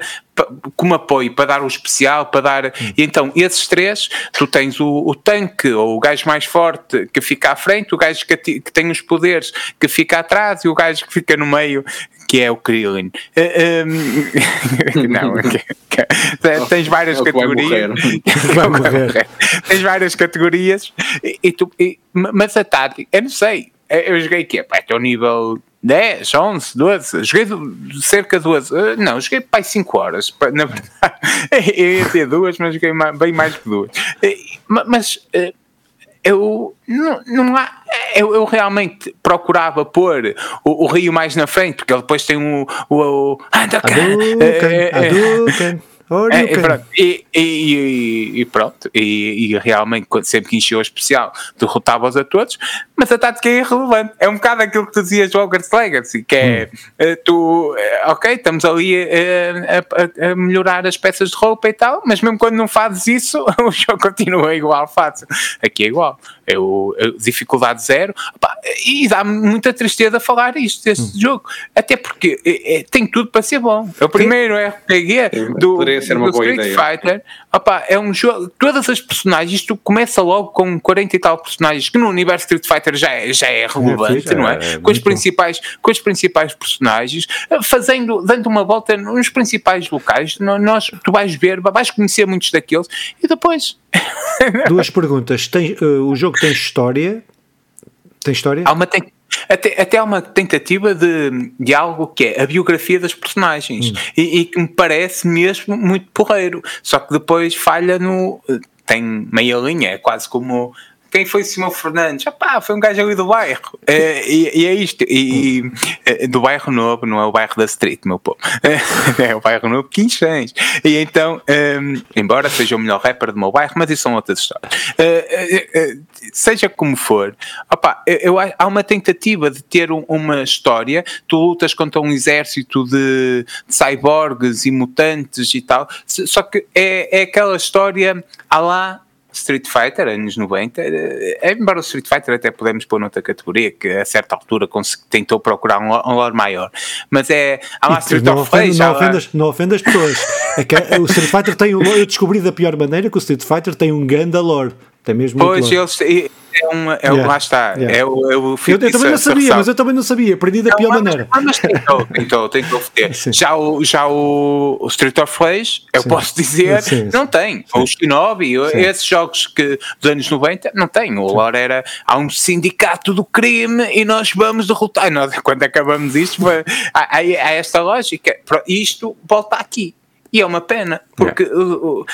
como apoio para dar o especial, para dar. Hum. E então, esses três, tu tens o, o, tanque, ou o gajo mais forte que fica à frente, o gajo que, que, tem os poderes que fica atrás e o gajo que fica no meio, que é o Krillin. Uh, um, não, tens várias categorias. tens várias categorias, e, e tu, e, mas a tática, eu não sei. Eu joguei que é, até o nível 10, 11, 12, joguei cerca de eh, não, joguei para 5 horas, na verdade, eu ia ter duas, mas joguei bem mais que duas. Eh, mas eh, eu não, não há, eu, eu, realmente procurava pôr o, o, Rio mais na frente, porque ele depois tem o, o, o Hadouken, Hadouken, é, e, pronto, e, e, e, pronto, e, realmente sempre que encheu o especial derrotava-os a todos, mas a tática é irrelevante. É um bocado aquilo que tu dizias do Hogwarts Legacy, que é hum. tu, eh, ok, estamos ali a, a, a, melhorar as peças de roupa e tal, mas mesmo quando não fazes isso, o jogo continua igual fácil. Aqui é igual. É o, dificuldade zero. Opa, e dá muita tristeza falar isto deste hum. jogo. Até porque é, é, tem tudo para ser bom. É o primeiro RPG do poderia ser uma boa Street ideia. Fighter, opa, é um jogo. Todas as personagens, tu começa logo com 40 e tal personagens, que no universo Street Fighter já é, já é relevante, é, não é? é com, as principais, com as principais personagens, fazendo, dando uma volta nos principais locais, nós, tu vais ver, vais conhecer muitos daqueles e depois. Duas perguntas. Tem, uh, o jogo tem história? Tem história? Há uma, tem, até, até há uma tentativa de, de algo que é a biografia das personagens hum. e, e, que me parece mesmo muito porreiro, só que depois falha no. tem meia linha, é quase como quem foi Simão Fernandes? Ah, pá, foi um gajo ali do bairro. É, e, e, é isto. E, e, do bairro novo, não é o bairro da Street, meu povo. É, o bairro novo, Quinchães. E então, um, embora seja o melhor rapper do meu bairro, mas isso são outras histórias. Uh, uh, uh, seja como for, opa, eu, eu, há uma tentativa de ter um, uma história. Tu lutas contra um exército de, de cyborgs e mutantes e tal. Só que é, é aquela história a lá Street Fighter, anos 90, é, embora o Street Fighter até podemos pôr noutra categoria, que a certa altura tentou procurar um, um lore maior, mas é. Há lá Street of Rage. Não, ofendas, não ofendas pessoas. É o Street Fighter tem um Eu descobri da pior maneira que o Street Fighter tem um grande lore. Tem mesmo pois, eles, é uma, é yeah. lá está, yeah. é o, é o eu, eu, também não sabia, mas eu também não sabia, aprendi da pior maneira. Ah, mas tentou, tentou, tentou ter. Já o, já o, o Street of Rage, eu sim. posso dizer, sim, não tem. Sim. O Shinobi, esses jogos que dos anos 90, não tem. O lore era, há um sindicato do crime e nós vamos derrotar. Nós, quando acabamos isto, há, há, há esta lógica. Isto volta aqui. E é uma pena, porque, yeah.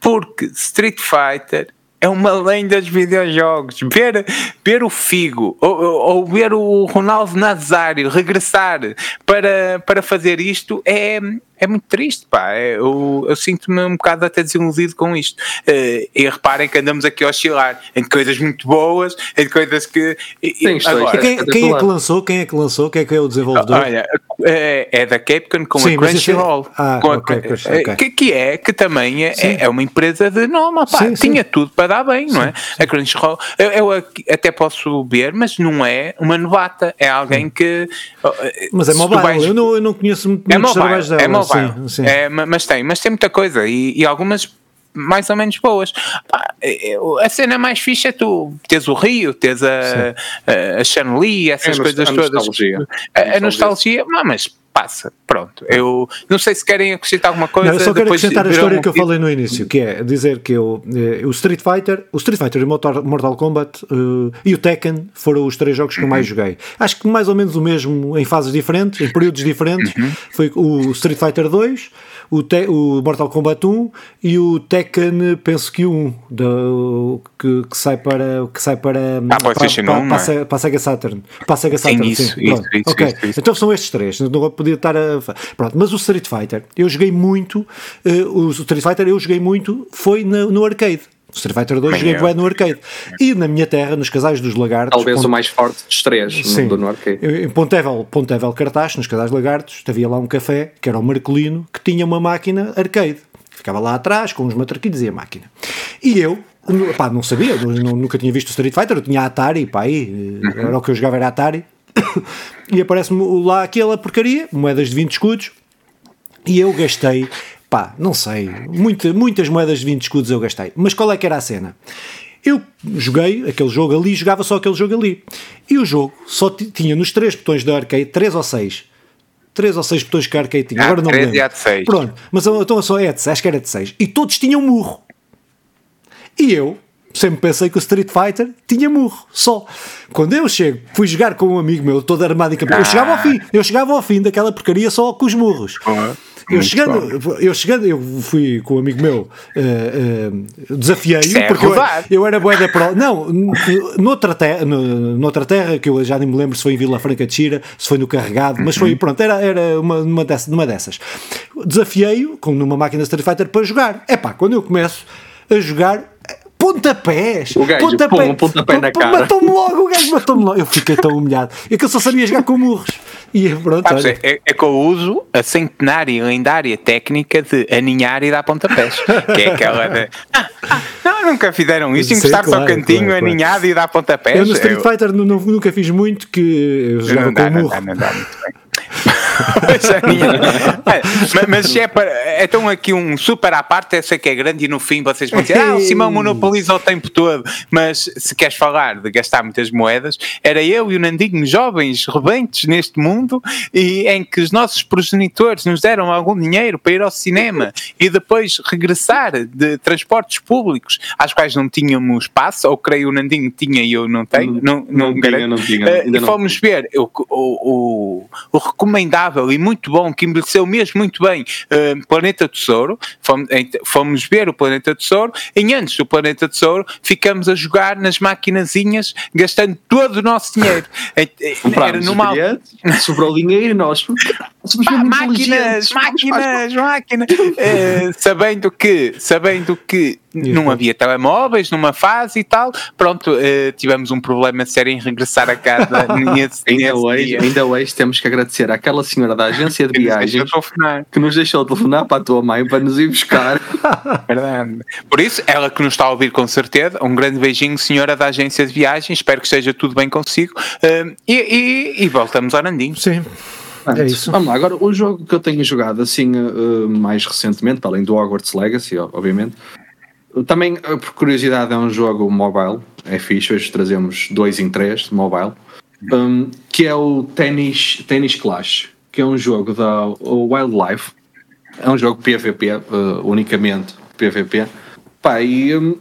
porque Street Fighter é uma lenda dos videojogos. Ver, ver o Figo ou, ou, ver o Ronaldo Nazário regressar para, para fazer isto é, é muito triste, pá. É, eu, eu sinto-me um bocado até desiludido com isto. Uh, e reparem que andamos aqui a oscilar em coisas muito boas, em coisas que. Sim, agora, quem, quem, é que lançou? Quem é que lançou? Quem é que é o desenvolvedor? Olha, é, é da Capcom com Sim, a Crunchyroll. É... Ah, com okay, a, okay. que, que é, que também é, é, uma empresa de nome, pá, sim, tinha sim. tudo para dar bem, não é? A Crunchyroll, eu, eu, até posso ver, mas não é uma novata, é alguém que. Mas é mobile, vais... eu, não, eu não conheço muito é mobile, trabalhos dela. É mobile, sim, é, mas tem, mas tem muita coisa e, e algumas mais ou menos boas. Pá, a cena mais fixa é tu tens o Rio, tens a, a, a Chanli, essas é coisas a todas. Nostalgia. A, a nostalgia, não, mas passa, pronto. Eu não sei se querem acrescentar alguma coisa. Não, eu só quero acrescentar a história que eu falei no início, que é dizer que eu, eh, o Street Fighter, o Street Fighter e o Mortal Kombat uh, e o Tekken foram os três jogos que eu mais uhum. joguei. Acho que mais ou menos o mesmo em fases diferentes, em períodos diferentes. Uhum. Foi o Street Fighter 2 o, te, o Mortal Kombat 1 e o Tekken, penso que 1, do, que, que, sai para que sai para, ah, para, para, 1, para, para, é? para a Sega Saturn. Para a Sega Saturn, sim. Isso, sim. Isso, isso, okay. isso, Então são estes três, não podia estar a. Pronto, mas o Street Fighter, eu joguei muito, uh, o Street Fighter eu joguei muito, foi no, no arcade. Street Fighter 2 joguei bué no arcade. E na minha terra, nos casais dos lagartos. Talvez Ponte... o mais forte dos três Sim, no, no arcade. Em Pontevel, Pontevel Cartaz, nos casais lagartos, havia lá um café, que era o Marcolino, que tinha uma máquina arcade. Ficava lá atrás, com uns matraquilhos e a máquina. E eu, pá, não sabia, nunca tinha visto o Street Fighter, eu tinha Atari, pá, aí, uhum. era o que eu jogava, era Atari. E aparece-me lá aquela porcaria, moedas de 20 escudos, e eu gastei pá, não sei, muita, muitas moedas de 20 escudos eu gastei. Mas qual é que era a cena? Eu joguei aquele jogo ali, jogava só aquele jogo ali. E o jogo só tinha nos três botões da arcade, três ou seis. Três ou seis botões que a arcade tinha. Ah, Agora não me lembro. de seis. Pronto, mas então só é de, acho que era de seis. E todos tinham murro. E eu, sempre pensei que o Street Fighter tinha murro, só. Quando eu chego, fui jogar com um amigo meu, todo armado campeão, ah. eu chegava ao fim, eu chegava ao fim daquela porcaria só com os murros. Uhum. Eu chegando, eu chegando, eu fui com um amigo meu, uh, uh, desafiei-o, é porque eu, eu, era boa da pro. Não, noutra terra, noutra terra, que eu já nem me lembro se foi em Vila Franca de Xira, se foi no Carregado, mas foi, uhum. pronto, era, era uma, uma, dessas, uma dessas. Desafiei-o, numa máquina Street Fighter, para jogar. É pá, quando eu começo a jogar, pontapés. O gajo, pontapé, pum, um pontapé na cara. Matou-me logo, o gajo matou-me logo. Eu fiquei tão humilhado. É que eu só sabia jogar com murros. E pronto, ah, é, é que eu uso a centenária e lendária técnica de aninhar e dar pontapés. que é aquela de. Ah, ah, não, nunca fizeram isso, encostar-se claro, ao cantinho, claro, aninhado claro. e dar pontapés. Eu no Street eu... Fighter nunca fiz muito, que eu jogava não dá, com não murro. Não dá muito bem. Mas, mas se é para. Então, aqui um super à parte, essa que é grande, e no fim vocês vão dizer: Ah, o Simão monopoliza o tempo todo. Mas se queres falar de gastar muitas moedas, era eu e o Nandinho, jovens, rebentes neste mundo, e em que os nossos progenitores nos deram algum dinheiro para ir ao cinema e depois regressar de transportes públicos às quais não tínhamos passo, ou creio o Nandinho tinha e eu não tenho, não, não, não, tinha, não tinha. Uh, e fomos ver o, o, o, o recomendável e muito bom, que envelheceu mesmo muito bem, uh, Planeta Tesouro. Fomos, fomos, ver o Planeta Tesouro e antes do Planeta Tesouro ficamos a jogar nas maquinazinhas, gastando todo o nosso dinheiro. Era numa... sobrou dinheiro nós. máquinas, máquinas, máquinas. Uh, sabendo que, sabendo que não havia telemóveis numa fase e tal, pronto, uh, tivemos um problema sério em regressar a casa nesse, ainda, nesse hoje, dia. ainda hoje temos que agradecer àquela senhora da agência de viagens que nos deixou telefonar para a tua mãe para nos ir buscar. Verdade. Por isso, ela que nos está a ouvir com certeza, um grande beijinho, senhora da agência de viagens, espero que esteja tudo bem consigo uh, e, e, e voltamos ao Nandinho. Sim. É isso. Vamos lá, agora o jogo que eu tenho jogado assim uh, mais recentemente, para além do Hogwarts Legacy, obviamente, também uh, por curiosidade é um jogo mobile, é fixe, hoje trazemos dois em três mobile, um, que é o Tennis, Tennis Clash, que é um jogo da Wildlife, é um jogo PVP, uh, unicamente PVP, pá, e um,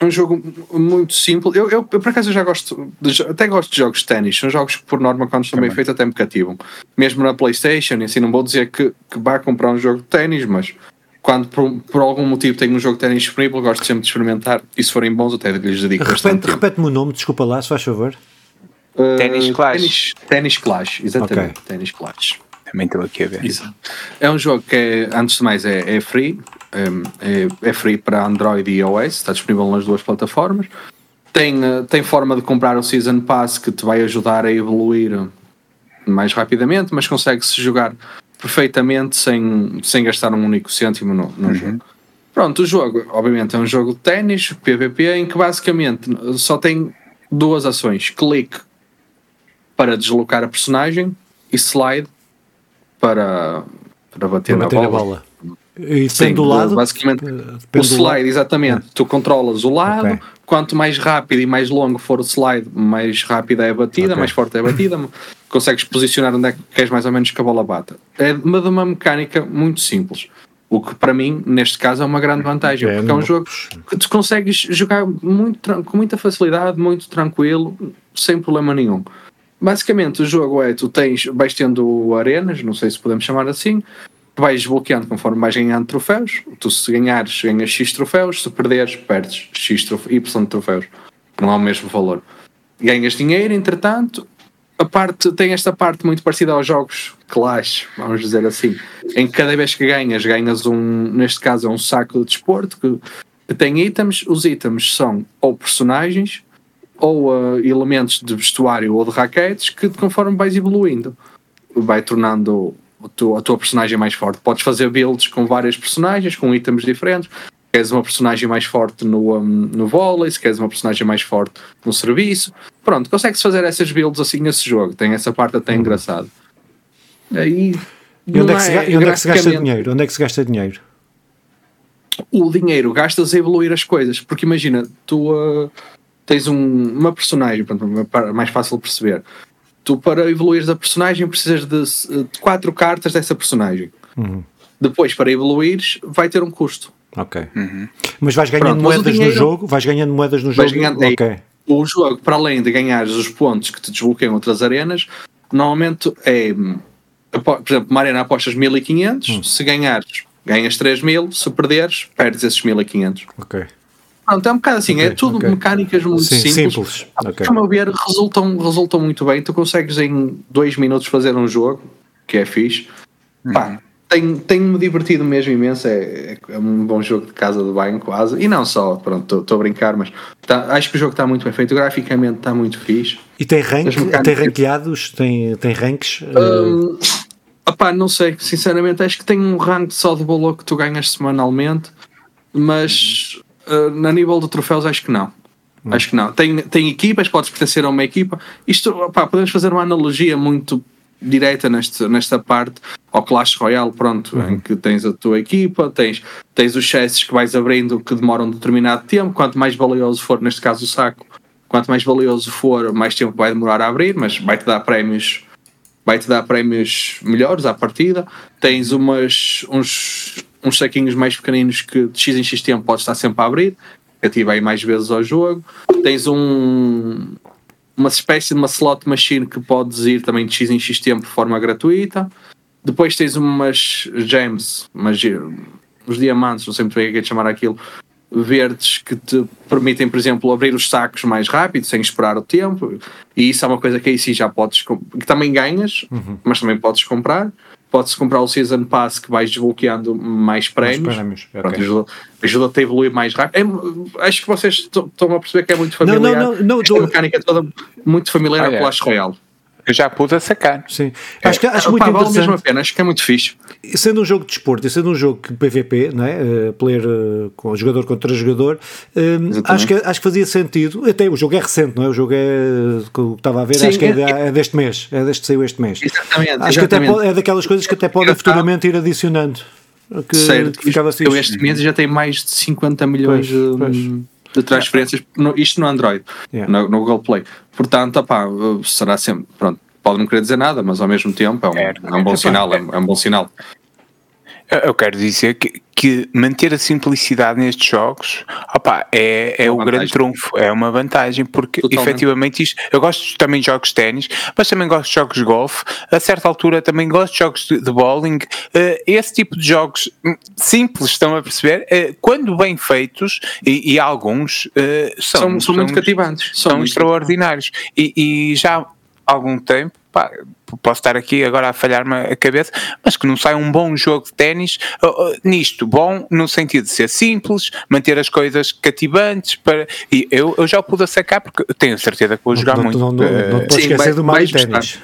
é um jogo muito simples. Eu, eu, eu, por acaso já gosto, de, até gosto de jogos de ténis. São jogos que, por norma, quando estão bem feitos, até me cativam. Mesmo na PlayStation, assim, não vou dizer que, que vá comprar um jogo de ténis, mas quando por, por, algum motivo tenho um jogo de ténis disponível, gosto sempre de experimentar. E se forem bons, até lhes dedico repete, Repete-me o nome, desculpa lá, se faz favor. Uh, Tennis Clash. Tennis, Clash, exatamente. Okay. Tennis Clash. Também estou aqui a ver. Isso. É um jogo que, é, antes de mais, é, é free. É, é, free para Android e iOS, está disponível nas duas plataformas. Tem, eh, tem forma de comprar o Season Pass que te vai ajudar a evoluir mais rapidamente, mas consegue-se jogar perfeitamente sem, sem gastar um único cêntimo no, no uhum. jogo. Pronto, o jogo, obviamente, é um jogo de ténis, PVP, em que basicamente só tem duas ações: clique para deslocar a personagem e slide para, para bater, para bater na bola. bola. E Sim, do lado? Basicamente, o slide, exatamente. Tu controlas o lado, okay. quanto mais rápido e mais longo for o slide, mais rápida é a batida, okay. mais forte é a batida, consegues posicionar onde é que queres mais ou menos que a bola bata. É uma, uma mecânica muito simples. O que para mim, neste caso, é uma grande vantagem, porque é um jogo que tu consegues jogar muito, com muita facilidade, muito tranquilo, sem problema nenhum. Basicamente, o jogo é: tu tens, vais tendo arenas, não sei se podemos chamar assim, vais desbloqueando conforme vais ganhando troféus. Tu, se ganhares, ganhas X troféus, se perderes, perdes X trofe Y troféus. Não é o mesmo valor. Ganhas dinheiro, entretanto, a parte, tem esta parte muito parecida aos jogos Clash, vamos dizer assim, em que cada vez que ganhas, ganhas um, neste caso é um saco de desporto que, que tem itens. Os itens são ou personagens ou uh, elementos de vestuário ou de raquetes que conforme vais evoluindo vai tornando a tua, personagem mais forte. Podes fazer builds com várias personagens, com itens diferentes. Queres uma personagem mais forte no, um, no vôlei, se queres uma personagem mais forte no serviço. Pronto, consegues fazer essas builds assim nesse jogo. Tem essa parte até uhum. engraçada. Aí. E onde, é que, se, é, onde é que se gasta dinheiro? Onde é que se gasta dinheiro? O dinheiro gastas a evoluir as coisas, porque imagina, tu uh, tens um, uma personagem, pronto, mais fácil de perceber tu para evoluires a personagem precisas de, de quatro cartas dessa personagem. Uhum. Depois, para evoluires, vai ter um custo. Ok. Uhum. Mas vais ganhando Pronto, moedas dinheiro, no jogo? Vais ganhando moedas no jogo? Ganhando, okay. O jogo, para além de ganhares os pontos que te desbloqueiam outras arenas, normalmente é. Por exemplo, uma arena apostas 1500, hum. se ganhares, ganhas 3000, se perderes, perdes esses 1500. Ok. Pronto, é um bocado assim, é okay, é tudo okay. mecânicas muito Sim, simples. simples. Okay. Como ver, resultam, resultam muito bem. Tu consegues em dois minutos fazer um jogo, que é fixe. Hum. Pá, tenho, tenho-me divertido mesmo imenso. É, é, um bom jogo de casa de banho, quase. E não só, pronto, estou a brincar, mas tá, acho que o jogo está muito bem feito. Graficamente está muito fixe. E tem, rank, tem ranqueados? Tem, tem ranks? Um, opá, não sei, sinceramente, acho que tem um rank só de valor que tu ganhas semanalmente, mas uh, na nível de troféus, acho que não. Hum. Acho que não. Tem, tem equipas, podes pertencer a uma equipa. Isto, opá, podemos fazer uma analogia muito direta neste, nesta parte ao Clash Royale, pronto, uhum. em que tens a tua equipa, tens, tens os chassis que vais abrindo que demoram um determinado tempo, quanto mais valioso for, neste caso o saco, quanto mais valioso for, mais tempo vai demorar a abrir, mas vai-te dar prémios vai-te dar prémios melhores à partida, tens umas, uns, uns saquinhos mais pequeninos que de X em X tempo podes estar sempre a abrir, ativa aí mais vezes ao jogo. Tens um, uma espécie de uma slot machine que podes ir também de X em X tempo de forma gratuita. Depois tens umas gems, umas, uns diamantes, não sei muito bem o que é de chamar aquilo, verdes que te permitem, por exemplo, abrir os sacos mais rápido, sem esperar o tempo. E isso é uma coisa que aí sim já podes, que também ganhas, uhum. mas também podes comprar pode-se comprar o Season Pass que vais desbloqueando mais prémios. Mais prémios. Pronto, okay. ajuda, ajuda-te a evoluir mais rápido. É, acho que vocês estão a perceber que é muito familiar. Não, não, não, não Esta mecânica toda muito familiar ah, ao Clash Royale. Eu já pude a sacar. Sim. É, acho que, acho muito vale interessante. mesmo a pena, acho que é muito fixe. Sendo um jogo de desporto e sendo um jogo PVP, não é? Uh, player uh, com jogador contra jogador, uh, acho, que, acho que fazia sentido. Até o jogo é recente, não é? O jogo é. que eu estava a ver, Sim, acho que é, é, é, deste mês. É deste que saiu este mês. Exatamente. Acho exatamente. que até é daquelas coisas que até podem futuramente ir adicionando. Que, certo. Que ficava assim. Eu este mês já tem mais de 50 milhões pois, pois. De transferências, no, isto no Android, yeah. no, no Google Play. Portanto, opá, será sempre. Pronto pode não querer dizer nada, mas ao mesmo tempo é um, é, é um bom sinal, é, é um bom sinal. Eu quero dizer que, que, manter a simplicidade nestes jogos opa, é, é, é o vantagem. grande trunfo, é uma vantagem, porque Totalmente. efetivamente isto. Eu gosto também de jogos de ténis, mas também gosto de jogos de golfe. A certa altura também gosto de jogos de, de bowling. Uh, esse tipo de jogos simples, estão a perceber? Uh, quando bem feitos, e, e alguns uh, são, são, são, muito cativantes, são, são muito extraordinários. E, e já algum tempo, pá, posso estar aqui agora a falhar-me a cabeça, mas que não sai um bom jogo de ténis uh, uh, nisto, bom no sentido de ser simples, manter as coisas cativantes, para, e eu, eu já o pude sacar porque tenho certeza que vou jogar não, muito. Não, não, não, não esquecer do Mario Ténis.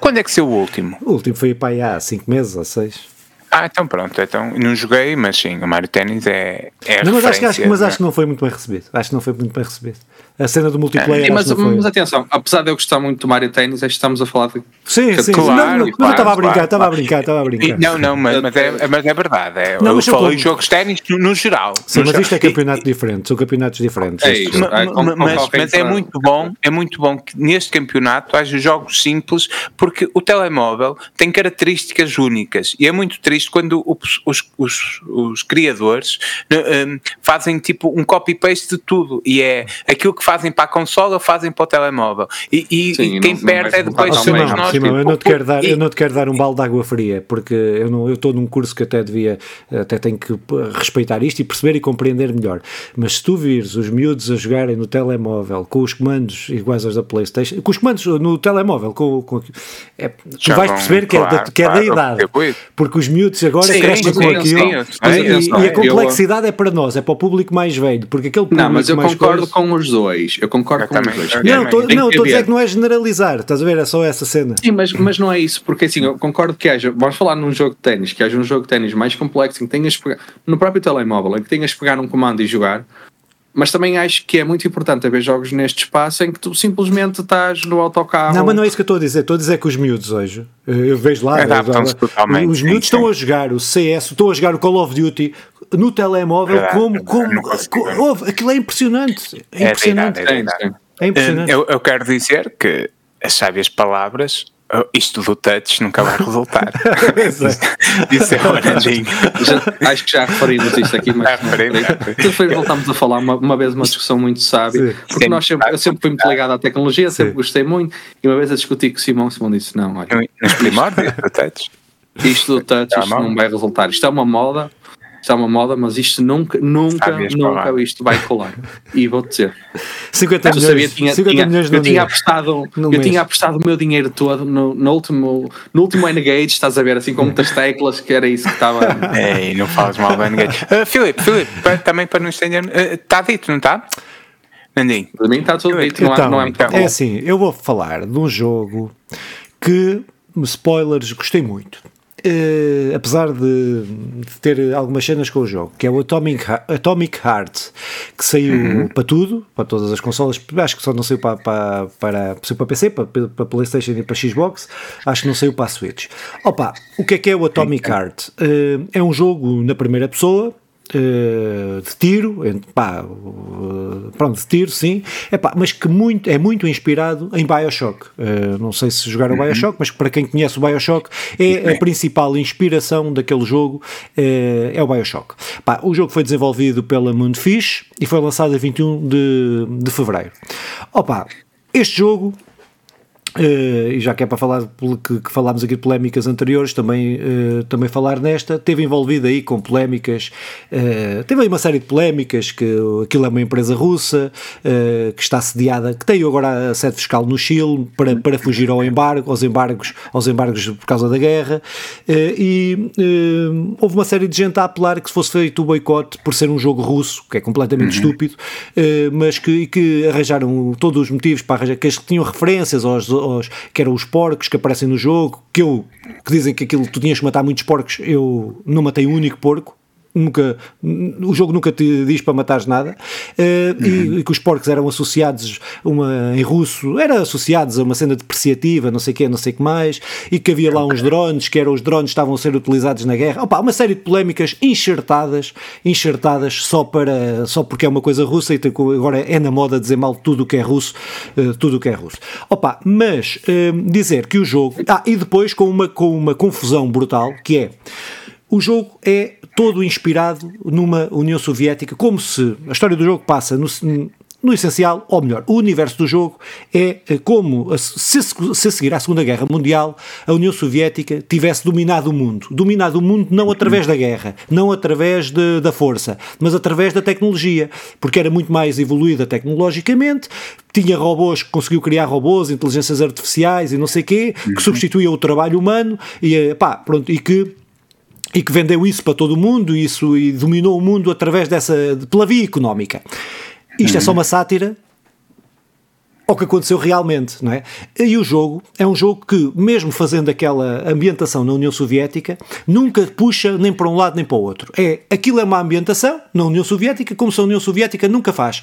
Quando é que saiu o último? O último foi para aí há 5 meses ou 6. Ah, então pronto, então não joguei, mas sim, o Mario Tennis é, é não, mas acho, que, acho, mas acho que não foi muito bem recebido. Acho que não foi muito bem recebido. A cena do multiplayer. É, mas, mas, atenção, apesar de eu gostar muito do Mario Tennis, é estamos a falar de. Sim, sim, claro, não, não, claro, estava a brincar, estava claro. a brincar, estava a brincar. Não, não, mas, mas, é, mas é verdade. É, não, eu falei jogos ténis no, no, geral. Sim, no mas isto é campeonato diferente, são campeonatos diferentes. É isso, é, com, mas, com mas é muito bom, é muito bom que neste campeonato haja jogos simples, porque o telemóvel tem características únicas e é muito triste quando os, os, os criadores um, fazem tipo um copy-paste de tudo e é aquilo que fazem para a consola fazem para o telemóvel. E, e, Sim, e quem não, perde não é depois somos nós. Sim, tipo, eu, não te quero dar, e, eu não te quero dar um balde de água fria porque eu, não, eu estou num curso que até devia, até tenho que respeitar isto e perceber e compreender melhor, mas se tu vires os miúdos a jogarem no telemóvel com os comandos iguais aos da Playstation, com os comandos no telemóvel, com, com é, tu vais perceber que, claro, é da, que é da idade, porque os miúdos agora Sim, crescem com aquilo. e, e, a complexidade eu, é para nós, é para o público mais velho, porque aquele Não, mas eu concordo coisa... com os dois. Eu concordo eu com também, os dois. Não, tô, não, estou a dizer que não é generalizar, estás a ver? É só essa cena. Sim, mas, mas não é isso, porque assim, eu concordo que haja, vamos falar num jogo de ténis, que haja um jogo de ténis mais complexo em que tenhas pegar, no próprio telemóvel, em que tenhas que pegar um comando e jogar, mas também acho que é muito importante haver jogos neste espaço em que tu simplesmente estás no autocarro. Não, mas não é isso que eu estou a dizer. Estou a dizer que os miúdos hoje, eu vejo lá, eu, os miúdos estão a jogar o CS, estão a jogar o Call of Duty no telemóvel é como. como, como aquilo é impressionante. É, é impressionante. É, é, é impressionante. Eu, eu quero dizer que as sábias palavras Oh, isto do touch nunca vai resultar. Isso é oranjinho. Acho que já referimos isto aqui, mas depois voltamos a falar uma, uma, vez uma discussão muito sábia, porque nós sempre, eu sempre fui muito ligado à tecnologia, sempre Sim. gostei muito, e uma vez a discutir com o Simão, o Simão disse: Não, olha. Nos primórdios do touch. Isto do touch, isto não vai resultar. Isto é uma moda, está uma moda, mas isto nunca, nunca, nunca isto vai colar. E vou dizer. 50 milhões, sabia, tinha, 50 tinha, milhões eu tinha apostado, eu mês. tinha apostado o meu dinheiro todo no, no último, no último N-Gage, estás a ver, assim com muitas teclas, que era isso que estava. Ei, não falas mal do N-Gage. Uh, Filipe, Filipe, também para não estender, está uh, dito, não está? Nandinho. Para mim está tudo dito, não, então, não é muito É assim, eu vou falar de um jogo que, spoilers, gostei muito. Uh, apesar de, de, ter algumas cenas com o jogo, que é o Atomic, Atomic Heart, que saiu uhum. para tudo, para todas as consolas, acho que só não saiu para, para, para, saiu para PC, para, para Playstation e para Xbox, acho que não saiu para a Switch. Opa, o que é que é o Atomic Heart? Uh, é um jogo na primeira pessoa, de tiro, pá, uh, pronto, de tiro, sim, pá mas que muito, é muito inspirado em Bioshock. Uh, não sei se jogaram uhum. Bioshock, mas para quem conhece o Bioshock, é a principal inspiração daquele jogo, é o Bioshock. Pá, o jogo foi desenvolvido pela Moonfish e foi lançado a 21 de, de fevereiro. Opa, este jogo Uh, e já que é para falar que, que, falámos aqui de polémicas anteriores, também, uh, também falar nesta, teve envolvido aí com polémicas, uh, teve aí uma série de polémicas, que aquilo é uma empresa russa, que está sediada, que tem agora a sede fiscal no Chile, para, para fugir ao embargo, aos embargos, aos embargos por causa da guerra, e houve uma série de gente a apelar que se fosse feito o boicote por ser um jogo russo, que é completamente uhum. estúpido, mas que, que arranjaram todos os motivos para arranjar, que tinham referências aos que eram os porcos que aparecem no jogo, que eu, que dizem que aquilo tu tinhas que matar muitos porcos, eu não matei um único porco, nunca, o jogo nunca te diz para matares nada, uh, uhum. e, e, que os porcos eram associados uma, em russo, eram associados a uma cena depreciativa, não sei o que, não sei o que mais, e que havia lá uns drones, que eram os drones que estavam a ser utilizados na guerra. Opa, uma série de polémicas enxertadas, enxertadas só para só porque é uma coisa russa e agora é na moda dizer mal tudo o que é russo, uh, tudo o que é russo. Opa, mas uh, dizer que o jogo, ah, e depois com uma com uma confusão brutal, que é o jogo é todo inspirado numa União Soviética, como se a história do jogo passa no, no essencial, ou melhor, o universo do jogo é como se, se a seguir à Segunda Guerra Mundial a União Soviética tivesse dominado o mundo. Dominado o mundo não através da guerra, não através de, da força, mas através da tecnologia, porque era muito mais evoluída tecnologicamente, tinha robôs, conseguiu criar robôs, inteligências artificiais e não sei quê, que substituíam o trabalho humano e, pá, pronto, e que e que vendeu isso para todo o mundo isso, e dominou o mundo através dessa, pela via económica. Isto uhum. é só uma sátira ao que aconteceu realmente, não é? E o jogo é um jogo que, mesmo fazendo aquela ambientação na União Soviética, nunca puxa nem para um lado nem para o outro. É, aquilo é uma ambientação na União Soviética, como se a União Soviética nunca faz.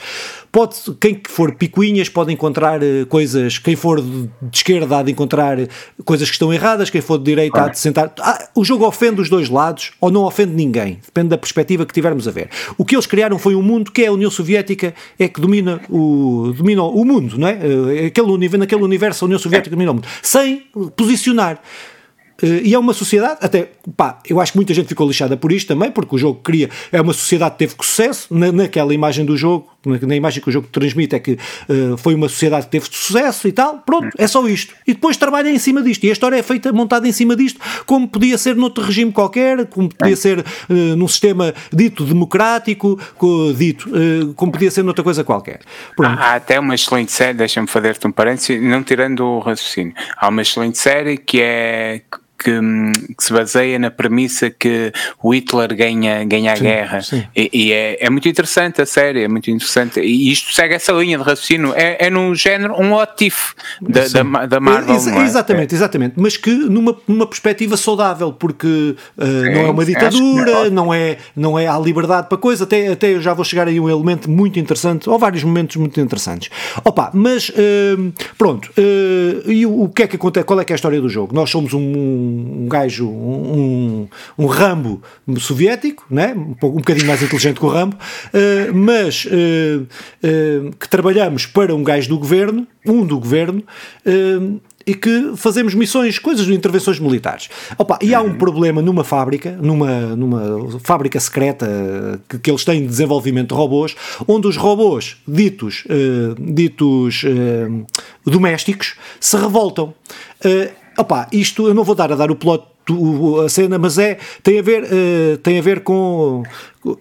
Pode, quem for picuinhas pode encontrar uh, coisas, quem for de, esquerda há de encontrar coisas que estão erradas, quem for de direita há de sentar. Ah, o jogo ofende os dois lados ou não ofende ninguém, depende da perspectiva que tivermos a ver. O que eles criaram foi um mundo que é a União Soviética, é que domina o, domina o mundo, não é? Eh, aquele, naquele universo a União Soviética domina o mundo, sem posicionar. Uh, e é uma sociedade, até, pá, eu acho que muita gente ficou lixada por isto também, porque o jogo cria, é uma sociedade que teve sucesso, na, naquela imagem do jogo, na, imagem que o jogo transmite é que uh, foi uma sociedade que teve sucesso e tal, pronto, é só isto. E depois trabalha em cima disto, e a história é feita, montada em cima disto, como podia ser noutro regime qualquer, como podia ser uh, num sistema dito democrático, dito, como podia ser noutra coisa qualquer. Pronto. Há até uma excelente série, deixa-me fazer-te um parênteses, não tirando o raciocínio, há uma excelente série que é que, que, se baseia na premissa que o Hitler ganha, ganha a sim, guerra. Sim. E, e é, é, muito interessante a série, é muito interessante. E isto segue essa linha de raciocínio. É, é no género um what if da, da, da, Marvel. Ex é? exatamente, exatamente. Mas que numa, numa perspectiva saudável, porque uh, não é uma ditadura, não é, não é há liberdade para coisa. Até, até eu já vou chegar aí um elemento muito interessante, ou vários momentos muito interessantes. Opa, mas uh, pronto. Uh, e o, o, que é que acontece? Qual é que é a história do jogo? Nós somos um um gajo, um, um Rambo soviético, né? um, um bocadinho mais inteligente que o Rambo, uh, mas uh, uh, que trabalhamos para um gajo do governo, um do governo, e que fazemos missões, coisas de intervenções militares. Opa, e há um problema numa fábrica, numa, numa fábrica secreta que, que eles têm de desenvolvimento de robôs, onde os robôs ditos, ditos domésticos se revoltam. Opa, isto eu não vou dar a dar o plot a cena, mas é tem a ver uh, tem a ver com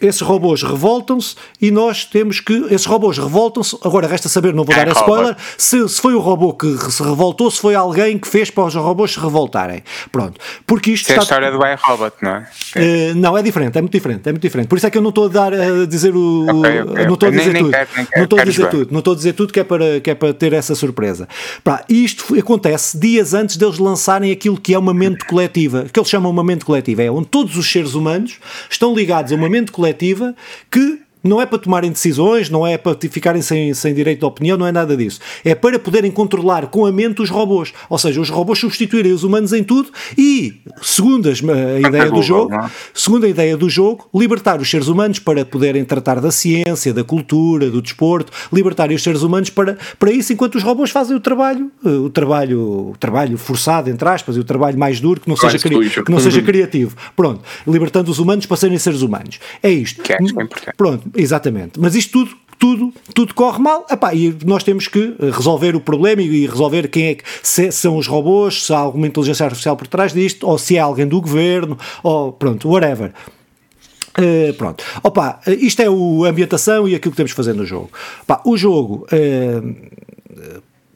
esses robôs revoltam-se e nós temos que. Esses robôs revoltam-se. Agora resta saber, não vou dar a spoiler, se, se, foi o robô que se revoltou, se foi alguém que fez para os robôs se revoltarem. Pronto. Porque isto. Isso está... é a história do iRobot, não é? Uh, não, é diferente, é muito diferente, é muito diferente. Por isso é que eu não estou a dar a dizer o. Okay, okay, não estou a dizer nem, tudo. Nem quero, nem quero, não estou a dizer tudo. Não estou a dizer tudo que é para, que é para ter essa surpresa. Pá, isto acontece dias antes deles lançarem aquilo que é uma mente coletiva, que eles chamam uma mente coletiva, é onde todos os seres humanos estão ligados a uma mente coletiva que não é para tomarem decisões, não é para ficarem sem, sem direito de opinião, não é nada disso. É para poderem controlar com a mente os robôs. Ou seja, os robôs substituírem os humanos em tudo e, segundo a ideia do jogo, é? segundo a ideia do jogo, libertar os seres humanos para poderem tratar da ciência, da cultura, do desporto, libertar os seres humanos para, para isso, enquanto os robôs fazem o trabalho, eh, o trabalho, o trabalho forçado, entre aspas, e o trabalho mais duro, que não, seja, que não seja criativo. Pronto, libertando os humanos para serem seres humanos. É isto. Que é, é importante. Pronto, Exatamente. Mas isto tudo tudo, tudo corre mal, Epá, e nós temos que resolver o problema e resolver quem é que se são os robôs, se há alguma inteligência artificial por trás disto, ou se é alguém do governo, ou pronto, whatever. Uh, pronto, opa, isto é o, a ambientação e aquilo que temos que fazer no jogo. O jogo uh,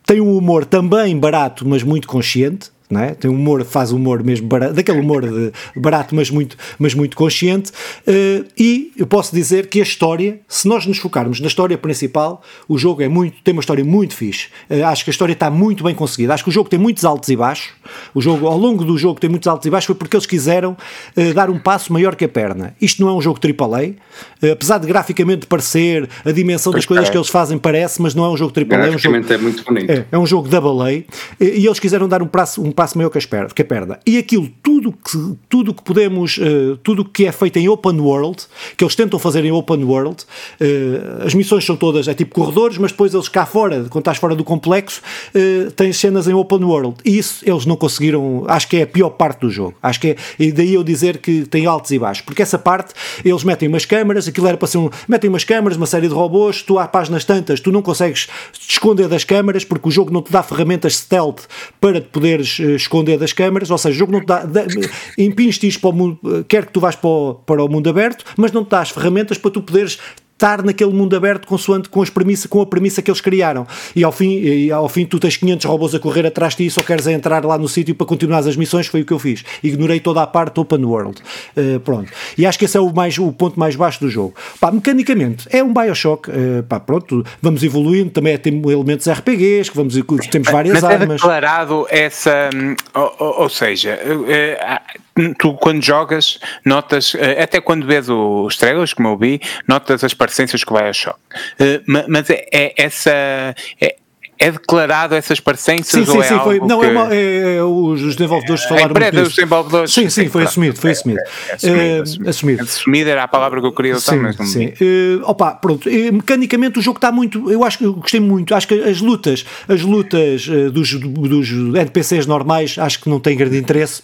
tem um humor também barato, mas muito consciente não é? Tem humor, faz humor mesmo barato, daquele humor de, barato, mas muito, mas muito consciente. Uh, e eu posso dizer que a história, se nós nos focarmos na história principal, o jogo é muito, tem uma história muito fixe. Uh, acho que a história está muito bem conseguida. Acho que o jogo tem muitos altos e baixos. O jogo, ao longo do jogo, tem muitos altos e baixos, foi porque eles quiseram uh, dar um passo maior que a perna. Isto não é um jogo AAA, apesar de graficamente parecer, a dimensão das coisas que eles fazem parece, mas não é um jogo AAA. É um jogo, é muito bonito. É, é um jogo double A, e eles quiseram dar um passo, um passo passo maior que, a perda. E aquilo, tudo que, tudo que podemos, uh, tudo que é feito em open world, que eles tentam fazer em open world, uh, as missões são todas, é tipo corredores, mas depois eles cá fora, quando estás fora do complexo, uh, tens cenas em open world. E isso eles não conseguiram, acho que é a pior parte do jogo. Acho que é, e daí eu dizer que tem altos e baixos, porque essa parte, eles metem umas câmaras, aquilo era para ser um, metem umas câmaras, uma série de robôs, tu há páginas tantas, tu não consegues te esconder das câmaras, porque o jogo não te dá ferramentas stealth para te poderes esconder das câmaras, ou seja, o jogo não te dá, impinge-te para o mundo, quer que tu vás para o, para o mundo aberto, mas não te dá as ferramentas para tu poderes estar naquele mundo aberto consoante com, as premissa, com a premissa que eles criaram. E ao, fim, e ao fim tu tens 500 robôs a correr atrás de ti e só queres entrar lá no sítio para continuar as missões, foi o que eu fiz. Ignorei toda a parte open world. Uh, pronto. E acho que esse é o, mais, o ponto mais baixo do jogo. Pá, mecanicamente, é um Bioshock. Uh, pá, pronto, vamos evoluindo, também tem elementos RPGs, que vamos, temos várias Mas armas. Mas é declarado essa, hum, ou, ou, ou seja, tu quando jogas, notas, eh, até quando vês os trailers, como eu vi, notas as parecências que vai a choque. Eh, mas é, é essa. É, é declarado essas parecências sim, sim, ou é sim, foi, não, que... é, uma, é, é, os desenvolvedores falaram a muito dos desenvolvedores sim, sim, foi assumido, foi assumido. É, assumido, assumido. assumido. era a palavra que eu queria usar, mas não sim. Uh, opa, pronto, uh, mecanicamente o jogo está muito, eu acho que eu gostei muito, acho que as lutas, as lutas uh, dos, dos NPCs normais, acho que não têm grande interesse,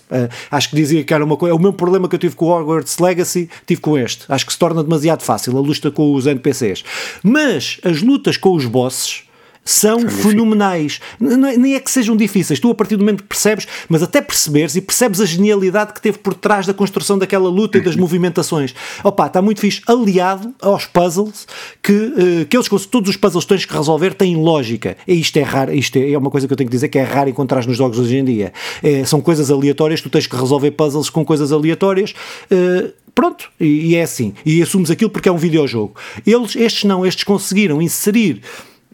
acho que dizia que era uma coisa, o mesmo problema que eu tive com o Hogwarts Legacy, tive com este, acho que se torna demasiado fácil a luta com os NPCs, mas as lutas com os bosses são fenomenais. Nem é que sejam difíceis, tu a partir do momento que percebes, mas até perceberes e percebes a genialidade que teve por trás da construção daquela luta e das uhum. movimentações. Opa, está muito fixe, aliado aos puzzles, que, uh, que eles, todos os puzzles que tens que resolver têm lógica. E isto é raro, isto é, é uma coisa que eu tenho que dizer que é raro encontrar nos jogos hoje em dia. É, são coisas aleatórias, tu tens que resolver puzzles com coisas aleatórias. Uh, pronto, e, e, é assim. E assumes aquilo porque é um videojogo. Eles, estes não, estes conseguiram inserir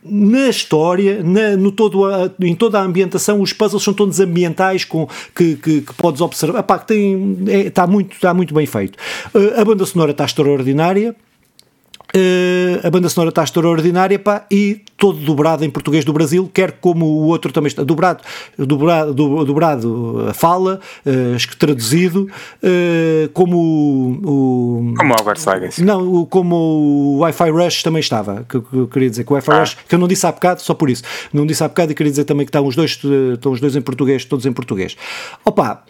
na história, na, no todo a, em toda a ambientação, os puzzles são todos ambientais com, que, que, que podes observar. Epá, tem, é, está, muito, está muito bem feito. Uh, a banda sonora está extraordinária. Uh, a banda sonora está extraordinária pá, e todo dobrado em português do Brasil, quer como o outro também está dobrado, dobrado, dobrado a fala, uh, traduzido, uh, como o, Como o Hogwarts Legacy. Não, como o Wi-Fi Rush também estava, que, que eu queria dizer que o Wi-Fi ah. Rush, que eu não disse há bocado, só por isso, não disse há bocado e queria dizer também que estão os dois, estão os dois em português, todos em português. Opa,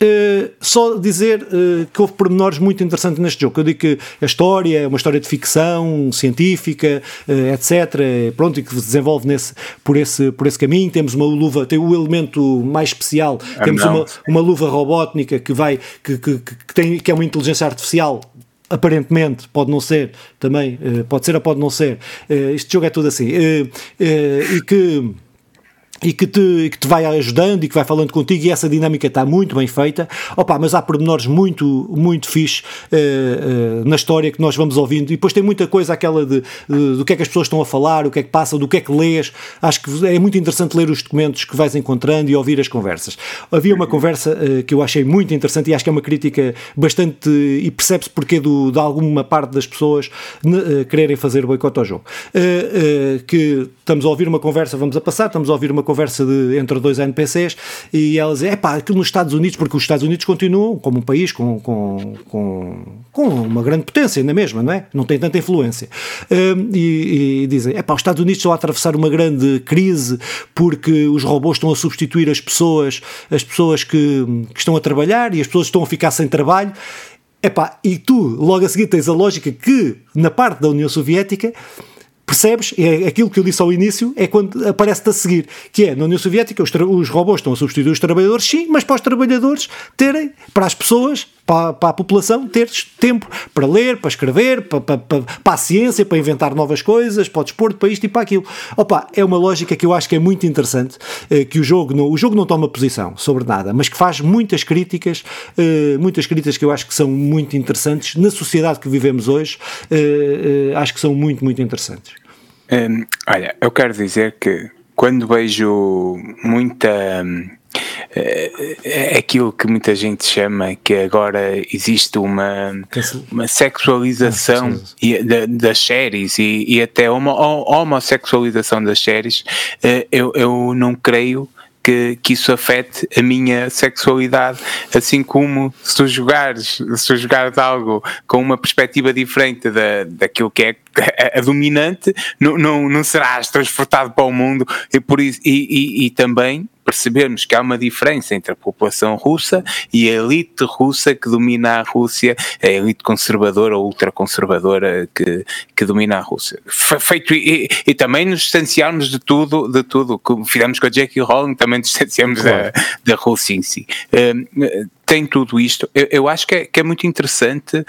Uh, só dizer uh, que houve pormenores muito interessantes neste jogo. Eu digo que a história é uma história de ficção científica, uh, eh, etc. Pronto, e que se desenvolve nesse, por, esse, por esse caminho. Temos uma luva, tem o elemento mais especial. Ah, temos uma, uma luva robótnica que vai, que, que, que, tem, que é uma inteligência artificial aparentemente, pode não ser também, pode ser ou pode não ser. este jogo é tudo assim. e que e que te, que te vai ajudando e que vai falando contigo e essa dinâmica está muito bem feita. Opa, mas há pormenores muito, muito fixe uh, uh, na história que nós vamos ouvindo. E depois tem muita coisa aquela de, de, do que é que as pessoas estão a falar, o que é que passa, do que é que lês. Acho que é muito interessante ler os documentos que vais encontrando e ouvir as conversas. Havia uma conversa uh, que eu achei muito interessante e acho que é uma crítica bastante e percebe-se porque do, de alguma parte das pessoas quererem fazer boicote ao jogo. Que estamos a ouvir uma conversa, vamos a passar, estamos a ouvir uma conversa de, entre dois NPCs e ela dizem, é pá, aquilo nos Estados Unidos, porque os Estados Unidos continuam como um país com, com, com, com uma grande potência ainda mesma, não é? Não tem tanta influência. Um, e, e, dizem, é pá, os Estados Unidos estão a atravessar uma grande crise porque os robôs estão a substituir as pessoas, as pessoas que, que estão a trabalhar e as pessoas estão a ficar sem trabalho. Epá, e tu, logo a seguir, tens a lógica que, na parte da União Soviética, percebes? É aquilo que eu disse ao início, é quando aparece-te a seguir, que é na União Soviética os, os robôs estão a substituir os trabalhadores, sim, mas para os trabalhadores terem, para as pessoas, para, para a população, ter tempo para ler, para escrever, para, para, para, a ciência, para inventar novas coisas, para o desporto, para isto e para aquilo. Opa, é uma lógica que eu acho que é muito interessante, eh, que o jogo, não, o jogo não toma posição sobre nada, mas que faz muitas críticas, eh, muitas críticas que eu acho que são muito interessantes na sociedade que vivemos hoje, eh, acho que são muito, muito interessantes. Olha, eu quero dizer que quando vejo muita é, é aquilo que muita gente chama que agora existe uma, uma sexualização ah, das séries e, e até uma homossexualização das séries, eh, eu, eu não creio que, que isso afete a minha sexualidade, assim como se tu jogares, se tu jogares algo com uma perspectiva diferente da, daquilo que é a, a dominante, não, não, não serás transportado para o mundo e, por isso, e, e, e também percebermos que há uma diferença entre a população russa e a elite russa que domina a Rússia, a elite conservadora ou ultraconservadora que, que domina a Rússia. Feito, e, e, também nos distanciarmos de tudo, de tudo, como fizemos com a Jackie Rowling, também nos distanciamos claro. da, da Rússia em si. Uh, tem tudo isto. Eu, eu acho que é, que é, muito interessante uh,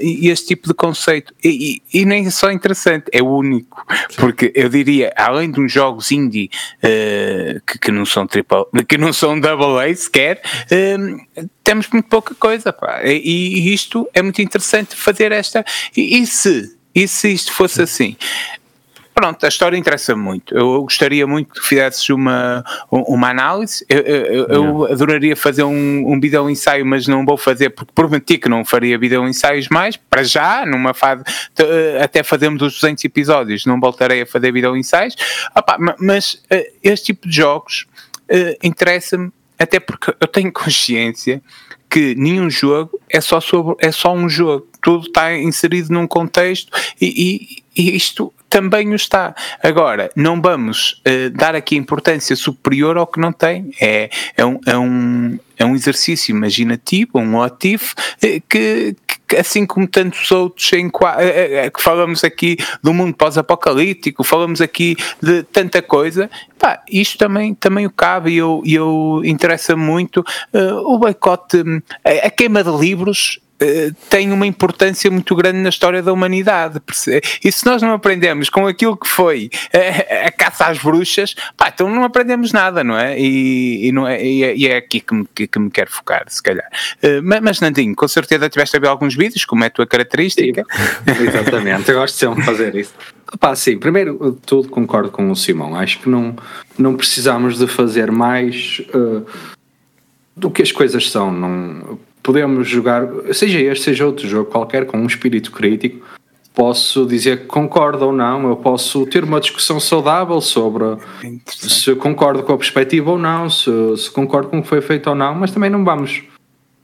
este tipo de conceito. E, e, e, nem só interessante, é único. Porque eu diria, além de uns jogos indie uh, que, que, não são triple, que não são double A sequer, uh, temos muito pouca coisa. Pá. E, e, isto é muito interessante fazer esta. E se? E se isto fosse assim? Pronto, a história interessa muito. Eu gostaria muito que fizesses uma, uma análise. Eu, eu, eu adoraria fazer um, um vídeo ensaio, mas não vou fazer porque prometi que não faria vídeo ensaios mais. Para já, numa fase, até fazermos os 200 episódios, não voltarei a fazer vídeo ensaios. Opa, mas eh, este tipo de jogos uh, interessa-me, até porque eu tenho consciência que nenhum jogo é só, sobre, é só um jogo. Tudo está inserido num contexto e, e, e isto também o está. Agora, não vamos uh, dar aqui importância superior ao que não tem. É, é, um, é, um, é um exercício imaginativo, um ativo, uh, que, que, assim como tantos outros em, uh, que falamos aqui do mundo pós-apocalíptico, falamos aqui de tanta coisa, pá, isto também, também o cabe e eu, eu interessa muito o boicote, a, queima de livros tem uma importância muito grande na história da humanidade. E se nós não aprendemos com aquilo que foi a, a caça às bruxas, pá, então não aprendemos nada, não é? E, e não é, e é, e é aqui que me, que, que, me quero focar, se calhar. Mas, mas, Nandinho, com certeza tiveste a ver alguns vídeos, como é a tua característica. Sim, exatamente, eu gosto sempre de fazer isso. Pá, sim, primeiro tudo concordo com o Simão. Acho que não, não precisamos de fazer mais uh, do que as coisas são. Não, podemos jogar, seja este, seja outro jogo qualquer, com um espírito crítico, posso dizer que concordo ou não, eu posso ter uma discussão saudável sobre se concordo com a perspectiva ou não, se, se, concordo com o que foi feito ou não, mas também não vamos,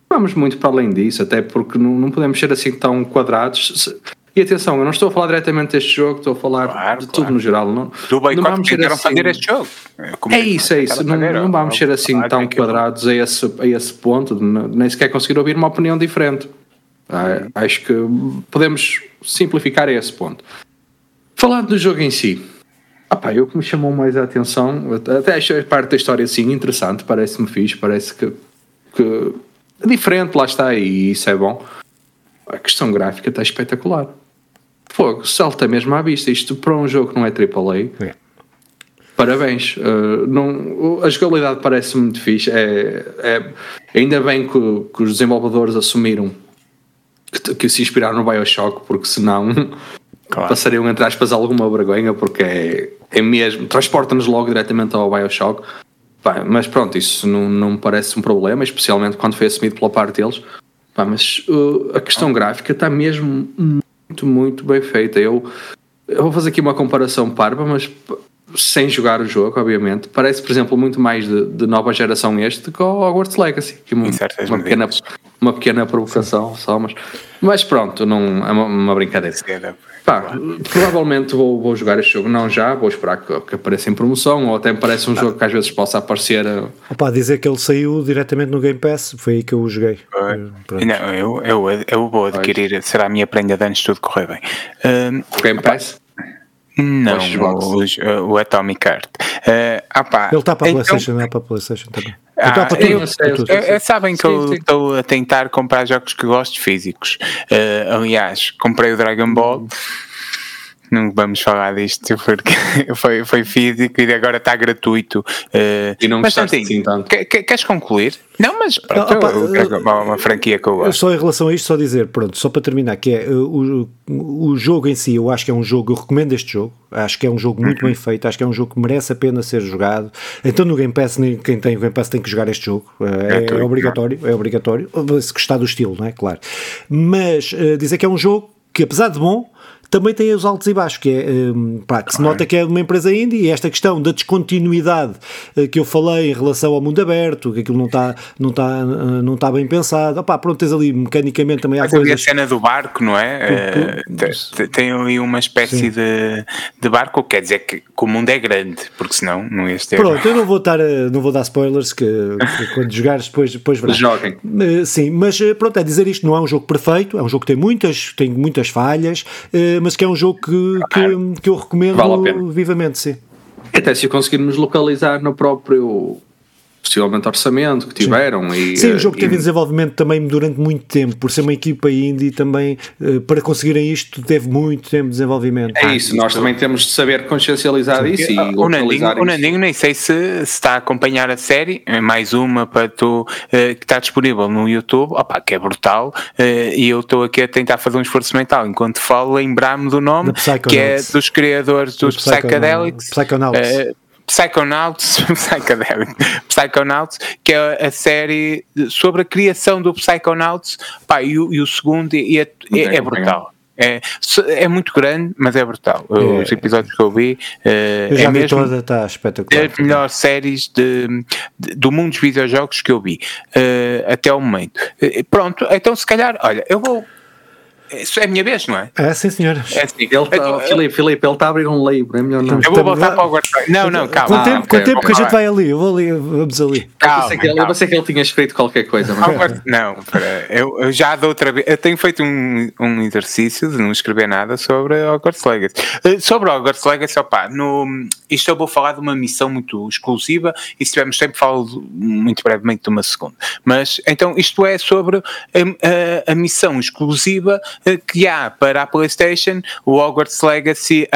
vamos muito para além disso, até porque não, não podemos ser assim tão quadrados. E atenção, eu não estou a falar diretamente deste jogo, estou a falar claro, de claro. tudo no geral. Não, Do não vamos ser assim, fazer este jogo. É, é isso, é isso. Não, não vamos ser assim tão quadrados a esse, a esse ponto, de nem sequer conseguir ouvir uma opinião diferente. Ah, acho que podemos simplificar a esse ponto. Falando do jogo em si, opa, eu que me chamou mais a atenção, até a parte da história assim interessante, parece-me fixe, parece que, que é diferente, lá está, e isso é bom. A questão gráfica está espetacular. Fogo, salta mesmo à vista. Isto para um jogo que não é AAA. É. Parabéns. Uh, não, a jogabilidade parece muito fixe. É, é, ainda bem que, que os desenvolvedores assumiram que, que, se inspiraram no Bioshock, porque senão claro. passariam, entre aspas, alguma vergonha, porque é, é mesmo. Transporta-nos logo diretamente ao Bioshock. Pá, mas pronto, isso não, não me parece um problema, especialmente quando foi assumido pela parte deles. Pá, mas uh, a questão gráfica está mesmo muito, muito bem feita. Eu, eu vou fazer aqui uma comparação parva, mas sem jogar o jogo, obviamente. Parece, por exemplo, muito mais de, de nova geração este que o Hogwarts Legacy. Que uma, uma, pequena, uma pequena provocação só, mas, mas pronto, não, é uma, uma brincadeira. Pá, provavelmente vou, vou jogar este jogo, não já, vou esperar que, que apareça em promoção, ou até me parece um jogo que às vezes possa aparecer. Eh, Opa, dizer que ele saiu diretamente no Game Pass, foi aí que eu o joguei. Eh, não, eu, eu, eu vou adquirir, será a minha prenda de antes tudo correr bem. Uh, Game Pass? Não, o, o, Atomic Heart. Uh, pá, ele está para a então, PlayStation, não é para a PlayStation também. Ah, tá eu, eu, eu, sabem que sim, eu estou a tentar comprar jogos que gosto físicos. Uh, aliás, comprei o Dragon Ball. Não vamos falar disto porque foi, foi físico e agora está gratuito. Uh, e não gostaste assim tanto. Queres concluir? Não, mas pronto, não, opa, eu, eu, uma franquia que eu gosto. Só em relação a isto, só dizer, pronto, só para terminar, que é o, o jogo em si, eu acho que é um jogo, eu recomendo este jogo, acho que é um jogo muito bem feito, acho que é um jogo que merece a pena ser jogado. Então no Game Pass, quem tem o Game Pass tem que jogar este jogo, é, é, é obrigatório, é obrigatório, se gostar do estilo, não é? Claro. Mas uh, dizer que é um jogo que apesar de bom, também tem os altos e baixos, que é um, pá, que se nota que é uma empresa indie e esta questão da descontinuidade uh, que eu falei em relação ao mundo aberto, que aquilo não está não tá, uh, não tá bem pensado, opá, pronto, tens ali mecanicamente também há Mas coisas... a cena do barco, não é? Uh, tem ali uma espécie de, de barco, quer dizer que, o mundo é grande, porque senão não ias ter... Pronto, eu não vou, estar, não vou dar spoilers, que, que quando jogares depois, depois verás. Joguem. sim, mas pronto, é dizer isto, não é um jogo perfeito, é um jogo que tem muitas, tem muitas falhas, mas que é um jogo que, que, que eu recomendo vale vivamente, sim. Até se conseguirmos localizar no próprio possivelmente orçamento que tiveram. Sim, e, Sim o jogo e... teve desenvolvimento também durante muito tempo, por ser uma equipa indie também, para conseguirem isto teve muito tempo de desenvolvimento. É isso, nós também temos de saber consciencializar Sim. isso e o Nandinho, o Nandinho nem sei se, se, está a acompanhar a série, é mais uma para tu, que está disponível no YouTube, opa, que é brutal, e eu estou aqui a tentar fazer um esforço mental, enquanto falo, lembrar-me do nome, que é dos criadores dos Psychedelics. Psychonauts. Psychonauts, Psychedelic, Psychonauts, que é a série sobre a criação do Psychonauts, pá, e, o, e o segundo é, é, é brutal. É, é muito grande, mas é brutal. É. Os episódios que eu vi uh, eu é mesmo toda, tá espetacular. das melhores séries de, de, do mundo dos videojogos que eu vi uh, até o momento. Uh, pronto, então se calhar, olha, eu vou isso é a minha vez, não é? É, sim, senhor. É assim. Ele tá, eu, Filipe, Filipe, ele está a abrir um livro, é melhor não. Eu vou voltar para o guarda Não, não, calma. Quanto tempo, ah, okay, tempo que a gente vai ali? Eu vou ali, vamos ali. Calma, eu, pensei que ele, eu pensei que ele tinha escrito qualquer coisa. Mas... Não, eu, eu, já da outra vez, eu tenho feito um, um exercício de não escrever nada sobre Hogwarts Legacy. Uh, sobre Hogwarts Legacy, opá, no, isto eu vou falar de uma missão muito exclusiva e se tivermos tempo falo muito brevemente de uma segunda. Mas, então, isto é sobre a, a, a missão exclusiva eh, que há para a PlayStation o Hogwarts Legacy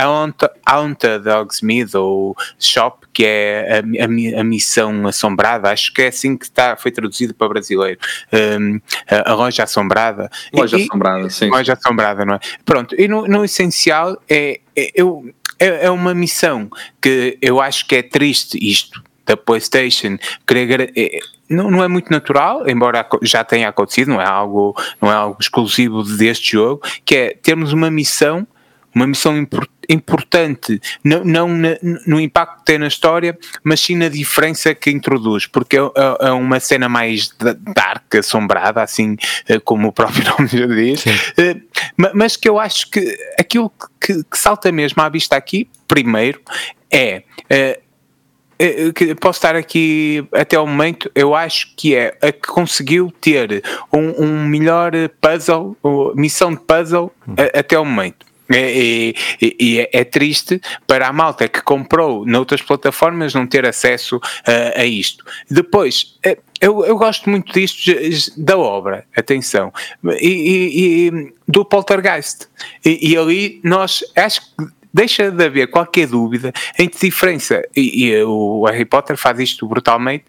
Haunted Hogsmeade ou Shop, que é a, a, a, missão assombrada, acho que é assim que está, foi traduzido para brasileiro. Um, a, a, loja assombrada. Loja e, assombrada, sim. Loja assombrada, não é? Pronto, e no, no essencial é, é, eu, é, é uma missão que eu acho que é triste isto da PlayStation querer é, não, não é muito natural, embora já tenha acontecido, não é algo, não é algo exclusivo deste jogo, que é termos uma missão, uma missão importante, não, não no impacto que tem na história, mas sim na diferença que introduz, porque é, é, é uma cena mais dark, assombrada, assim eh, como o próprio nome já diz, eh, mas que eu acho que aquilo que, que salta mesmo à vista aqui, primeiro, é eh, posso estar aqui até o momento, eu acho que é a que conseguiu ter um, um melhor puzzle, missão de puzzle a, até o momento. E, e, e é, é, triste para a malta que comprou noutras plataformas não ter acesso a, a isto. Depois, é, eu, eu, gosto muito disto, da obra, atenção, e, e do Poltergeist. E, ali nós, acho que deixa de haver qualquer dúvida entre diferença, e, e, o Harry Potter faz isto brutalmente,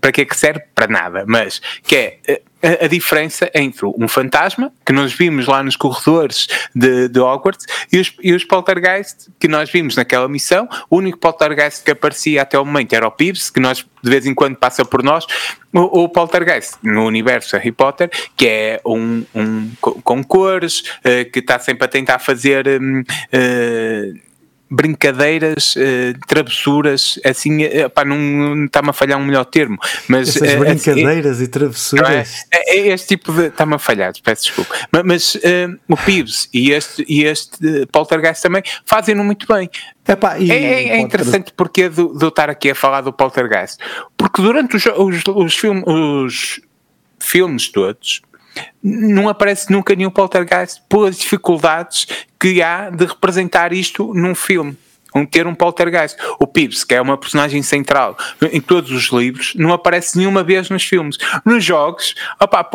para que é que serve? Para nada, mas que é eh, a, a, diferença entre um fantasma, que nós vimos lá nos corredores de, de Hogwarts, e os, e os poltergeist que nós vimos naquela missão. O único poltergeist que aparecia até o momento era o Pibbs, que nós de vez em quando passa por nós. O, o poltergeist no universo Harry Potter, que é um, um com cores, uh, que está sempre a tentar fazer. Um, uh, eh, brincadeiras, uh, travessuras, assim, uh, pá, não está-me a falhar um melhor termo, mas... Essas uh, brincadeiras assim, e travessuras... É, é, este tipo de... está-me a falhar, peço desculpa. Mas, mas o Pibs e este, e este Poltergeist também fazem-no muito bem. Epá, e, é, é, interessante porque de, de eu estar aqui a falar do Poltergeist, porque durante os, os, os, os filmes todos não aparece nunca nenhum poltergeist pelas dificuldades que há de representar isto num filme. Um, ter um poltergeist. O Pibbs, que é uma personagem central em todos os livros, não aparece nenhuma vez nos filmes. Nos jogos, opa,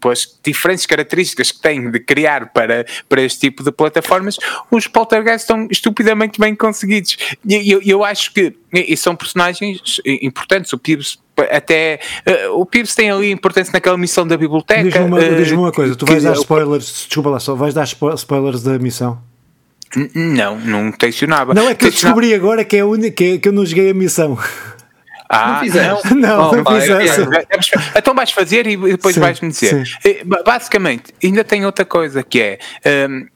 pelas diferentes características que tem de criar para, para este tipo de plataformas, os poltergeists estão estupidamente bem conseguidos. E eu, eu acho que e são personagens importantes. O Pibbs até uh, o Pibbs tem ali importância naquela missão da biblioteca. Diz-me uma, uh, diz uma coisa, tu vais dar spoilers, desculpa lá só, vais dar spoilers da missão? Não, não tensionava. Não, é que eu descobri agora que é a única que, que eu não joguei a missão. Ah, não fizeste? Não, não, não fizeste. Então vais fazer e depois vais-me dizer. Sim. Basicamente, ainda tem outra coisa que é. Um,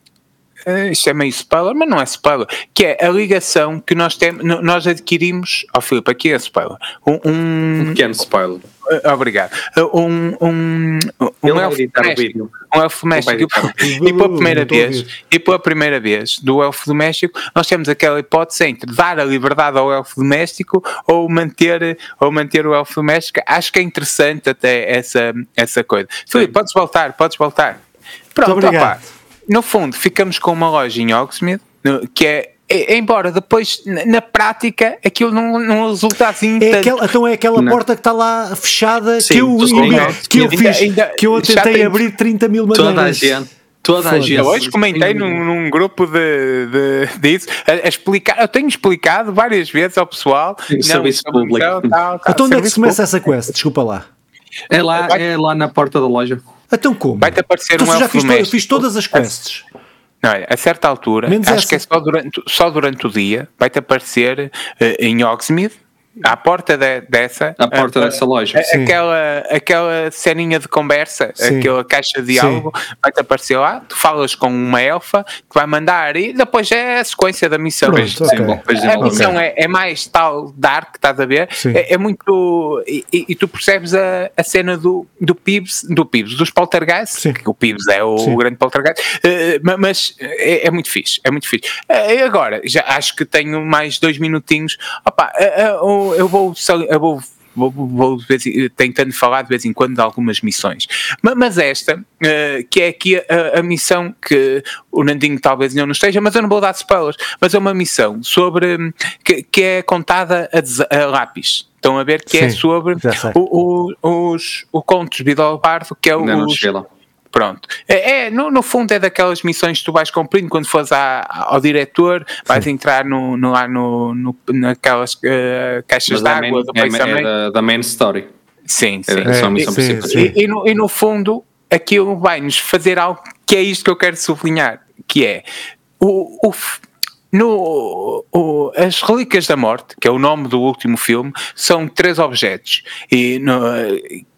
eh, isto é meio spoiler, mas não é spoiler, que é a ligação que nós temos, nós adquirimos, ó oh, Filipe, aqui é spoiler, um, um, um pequeno spoiler. Uh, obrigado. Uh, um, um, um elfo doméstico. Um elfo doméstico. E pela primeira vez, e pela primeira vez do elfo doméstico, nós temos aquela hipótese entre dar a liberdade ao elfo doméstico ou manter, ou manter o elfo doméstico. Acho que é interessante até essa, essa coisa. Filipe, podes voltar, podes voltar. Pronto, opa, no fundo, ficamos com uma loja em Oxmead que é embora depois na prática aquilo não, não resulta assim. É aquela, então é aquela não. porta que está lá fechada Sim, que eu, que eu fiz, ainda, que eu tentei abrir 30 mil maneiras. Toda a gente. Toda a gente. Eu hoje comentei num, num grupo de, de, disso, a, a, explicar, eu tenho explicado várias vezes ao pessoal. Sim, não, serviço público. Tal, tal, então onde é que se começa essa quest? Desculpa lá. É lá, é lá na porta da loja. Então como? Vai-te aparecer então, um já fiz, eu fiz todas as quests. Não, a certa altura, Menos acho essa. que é só durante, só durante o dia, vai-te aparecer uh, em Hogsmeade, à porta de, dessa à porta a, dessa loja. a, aquela aquela ceninha de conversa sim. aquela caixa de diálogo vai-te aparecer lá tu falas com uma elfa que vai mandar e depois é a sequência da missão. Pronto, okay. sim, a missão okay. é, é, mais tal dark estás a ver? É, é, muito e, e, tu percebes a, a cena do, do Pibs do Pibs dos poltergeist que o Pibs é o, o grande poltergeist uh, mas é, é, muito fixe é muito fixe. Uh, agora? Já acho que tenho mais dois minutinhos. Opa uh, eu vou, eu vou vou, vou tentando falar de vez em quando de algumas missões. Mas, mas esta, uh, que é aqui a, a, missão que o Nandinho talvez não esteja, mas eu não vou dar spoilers, mas é uma missão sobre que, que é contada a, a lápis. Estão a ver que é Sim, é sobre o, o, os o Contos de Bidalbardo, que é o. Pronto. É, é no, no, fundo é daquelas missões que tu vais cumprindo quando fores à, ao diretor, vais Sim. entrar no, no, lá no, no, naquelas uh, caixas de água do é, é da, da main story. Sim, sim. É, missão sim, sim. E, e, no, e no fundo aquilo vai-nos fazer algo que é isto que eu quero sublinhar, que é o, o no, o, as Relíquias da Morte, que é o nome do último filme, são três objetos e no,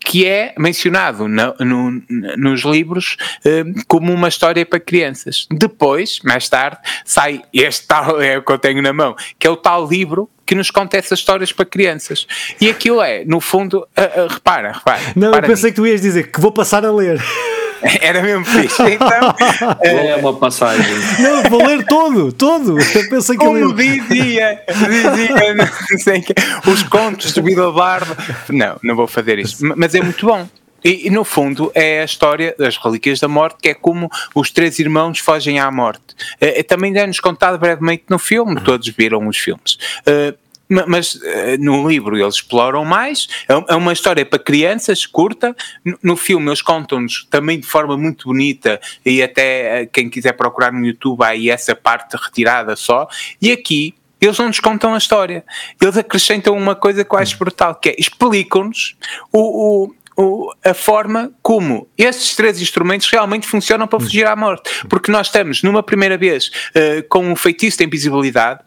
que é mencionado no, no, nos livros eh, como uma história para crianças. Depois, mais tarde, sai este tal, é o que eu tenho na mão, que é o tal livro que nos conta essas histórias para crianças. E aquilo é, no fundo, uh, uh, repara, repara. Não, eu pensei que tu ias dizer que vou passar a ler. Era mesmo fixe. Então, é uma passagem. Não, vou ler todo, todo. Eu pensei que Como dizia, dizia não sei que, os contos de Vida Bardo. Não, não vou fazer isso. Mas é muito bom. E, e, no fundo é a história das Relíquias da Morte, que é como os três irmãos fogem à morte. É, também é-nos contado brevemente no filme, todos viram os filmes. Uh, mas eh, no livro eles exploram mais, é, é uma história para crianças, curta, no filme eles contam-nos também de forma muito bonita e até eh, quem quiser procurar no YouTube há aí essa parte retirada só, e aqui eles não nos contam a história, eles acrescentam uma coisa acho brutal, que é explicam-nos o, o a forma como esses três instrumentos realmente funcionam para fugir à morte. Porque nós estamos, numa primeira vez, uh, com um feitiço de invisibilidade,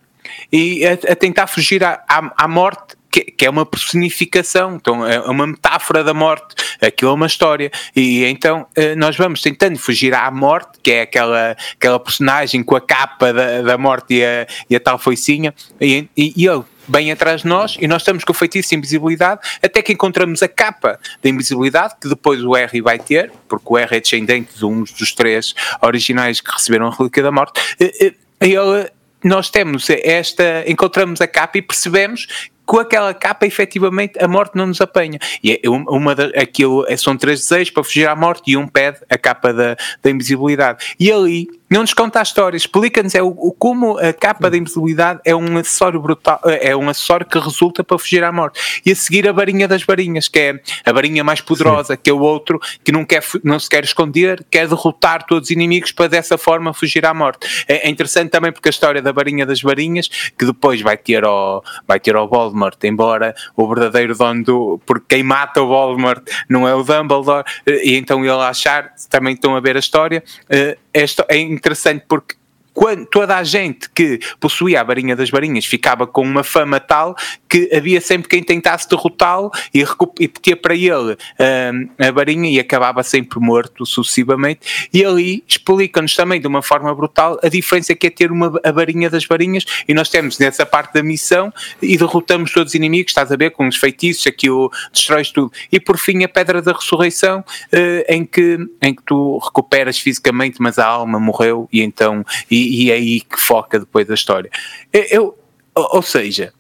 e a, a tentar fugir à, à, à morte que, é uma personificação, então é uma metáfora da morte, aquilo é uma história, e então eh, nós vamos tentando fugir à morte, que é aquela, aquela personagem com a capa da, da morte e a, e a tal foicinha, e, e, e ele bem atrás de nós e nós estamos com o feitiço de invisibilidade até que encontramos a capa da invisibilidade que depois o R vai ter, porque o R é descendente de um dos três originais que receberam a Relíquia da Morte. Eh, ele nós temos esta, encontramos a capa e percebemos com aquela capa, efetivamente, a morte não nos apanha. E é uma da, aquilo, são três desejos para fugir à morte e um pede a capa da, da invisibilidade. E ali não nos conta a história, explica-nos é o, o, como a capa da invisibilidade é um acessório brutal, é um acessório que resulta para fugir à morte. E a seguir a varinha das varinhas, que é a varinha mais poderosa, Sim. que é o outro que não, quer, não se quer esconder, quer derrotar todos os inimigos para dessa forma fugir à morte. É, é interessante também porque a história da varinha das varinhas, que depois vai ter ao, vai ter ao Voldemort, embora o verdadeiro dono do. porque quem mata o Voldemort não é o Dumbledore, e então ele achar, também estão a ver a história. Uh, é interessante porque quando toda a gente que possuía a varinha das varinhas ficava com uma fama tal que havia sempre quem tentasse derrotá-lo e, e para ele um, a varinha e acabava sempre morto sucessivamente. E ali explica-nos também de uma forma brutal a diferença que é ter uma, a varinha das varinhas e nós temos nessa parte da missão e derrotamos todos os inimigos, estás a ver, com os feitiços, aquilo destróis tudo. E por fim a pedra da ressurreição uh, em, que, em que tu recuperas fisicamente mas a alma morreu e então e, e é aí que foca depois a história. Eu, ou seja,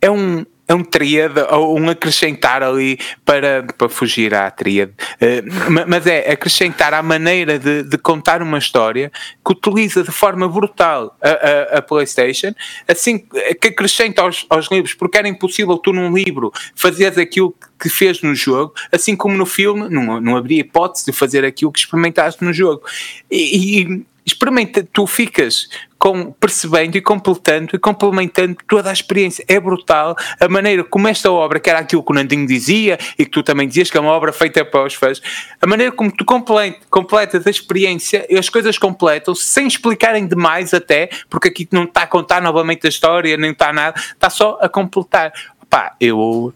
é um, é um tríade ou um acrescentar ali para, para fugir à tríade. Uh, mas é acrescentar à maneira de, de, contar uma história que utiliza de forma brutal a, a, a PlayStation, assim que acrescenta aos, aos livros, porque era impossível tu num livro fazeres aquilo que fez no jogo, assim como no filme, não, não haveria hipótese de fazer aquilo que experimentaste no jogo. E, e experimenta, tu ficas com, percebendo e completando e complementando toda a experiência. É brutal a maneira como esta obra, que era aquilo que o Nandinho dizia e que tu também dizias que é uma obra feita para os fãs, a maneira como tu completas a experiência e as coisas completam sem explicarem demais até, porque aqui não está a contar novamente a história, nem está nada, está só a completar. Pá, eu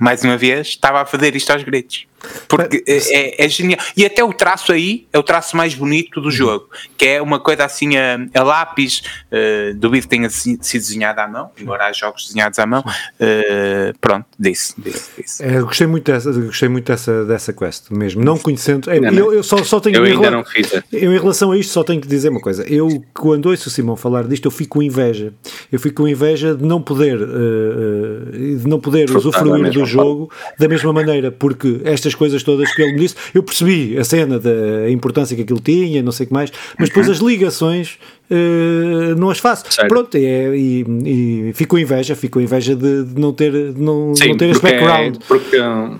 mais uma vez, estava a fazer isto aos gritos. Porque é, é, é, genial. E até o traço aí é o traço mais bonito do jogo, que é uma coisa assim a, a lápis, uh, duvido que tenha sido desenhado à mão, embora há jogos desenhados à mão. Uh, pronto, disse. disse. É, gostei muito, dessa, gostei muito dessa, dessa quest mesmo, não conhecendo. É, eu, eu só, só tenho. Eu ainda não fiz. Eu, em relação a isto, só tenho que dizer uma coisa. Eu, quando ouço o Simão falar disto, eu fico com inveja. Eu fico com inveja de não poder, uh, de não poder usufruir do jogo da mesma maneira, porque estas as coisas todas que ele me disse, eu percebi a cena da importância que aquilo tinha, não sei o que mais, mas depois as ligações uh, não as faço. Sério? Pronto, é, e, e fico inveja, fico inveja de, de não ter, de não, Sim, não ter esse é- background. É, porque,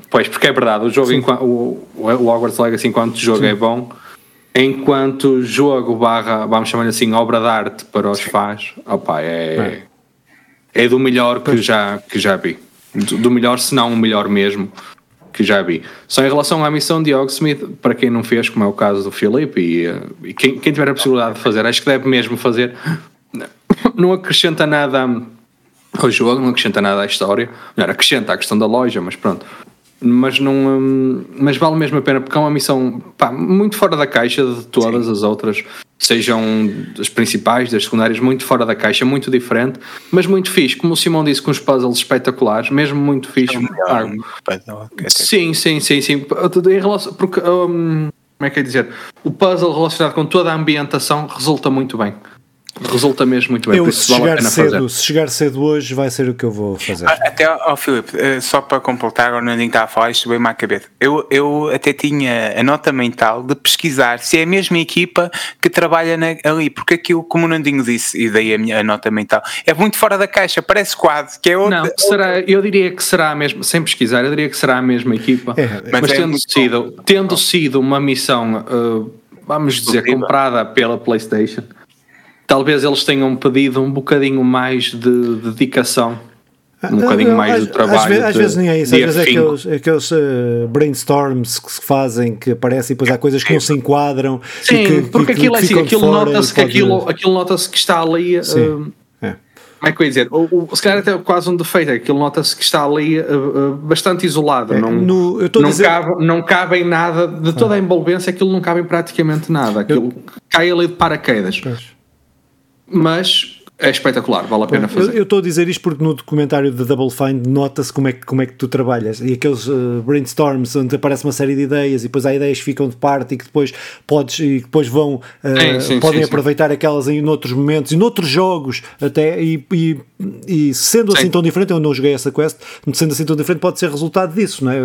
pois, porque é verdade, o jogo, enquanto, o, o Hogwarts Legacy enquanto jogo Sim. é bom, enquanto jogo barra, vamos chamar assim, obra de arte para os fãs, opa, é, é. é do melhor que já, que já vi. Do, do melhor, se não o melhor mesmo que já vi. Só em relação à missão de Hogsmeade, para quem não fez, como é o caso do Filipe, e, eh, e quem, quem, tiver a possibilidade de fazer, acho que deve mesmo fazer. Não acrescenta nada ao jogo, não acrescenta nada à história. Melhor, acrescenta a questão da loja, mas pronto. Mas, não, hum, mas vale mesmo a pena, porque é uma missão pá, muito fora da caixa de todas Sim. as outras sejam das principais, das secundárias, muito fora da caixa, muito diferente, mas muito fixe. Como o Simão disse, com os puzzles espetaculares, mesmo muito fixe. É sim, sim, sim, sim. Em relação, porque, um, como é que é dizer? O puzzle relacionado com toda a ambientação resulta muito bem resulta mesmo muito bem. Eu, se, chegar cedo, se chegar cedo hoje, vai ser o que eu vou fazer. Ah, até, ao Filipe, eh, só para completar, agora não está a falar, isto bem-me à cabeça. Eu, eu até tinha a nota mental de pesquisar se é a mesma equipa que trabalha na, ali, porque aquilo, como o Nandinho disse, e daí a minha a nota mental, é muito fora da caixa, parece quase que é outra. Não, será, eu diria que será a mesma, sem pesquisar, eu diria que será a mesma equipa, é, mas, mas é tendo, sido, tendo sido uma missão, uh, vamos dizer, comprada pela PlayStation talvez eles tenham pedido um bocadinho mais de dedicação. Um bocadinho mais do trabalho. Às vezes, às vezes nem é isso, às vezes é aqueles, aqueles uh, brainstorms que se fazem, que aparecem e depois há coisas que não se enquadram. Sim, que, porque que, aquilo, que é assim, aquilo nota-se que aquilo, aquilo nota-se que está ali. Uh, é. Como é que eu ia dizer? O, o, se calhar até quase um defeito, é aquilo nota-se que está ali uh, bastante isolado. É, não, no, não, dizer... cabe, não cabe em nada, de toda a ah. envolvência, aquilo não cabe em praticamente nada. Aquilo eu... cai ali de paraquedas. Pois mas é espetacular, vale a pena Bom, fazer. Eu estou a dizer isto porque no documentário da Double Find nota-se como é, que, como é que tu trabalhas e aqueles uh, brainstorms onde aparece uma série de ideias e depois há ideias que ficam de parte e que depois podes e depois vão uh, sim, sim, podem sim, aproveitar aquelas em outros momentos e noutros jogos até e, e, e sendo assim tão diferente, eu não joguei essa quest, sendo assim tão diferente pode ser resultado disso, não é?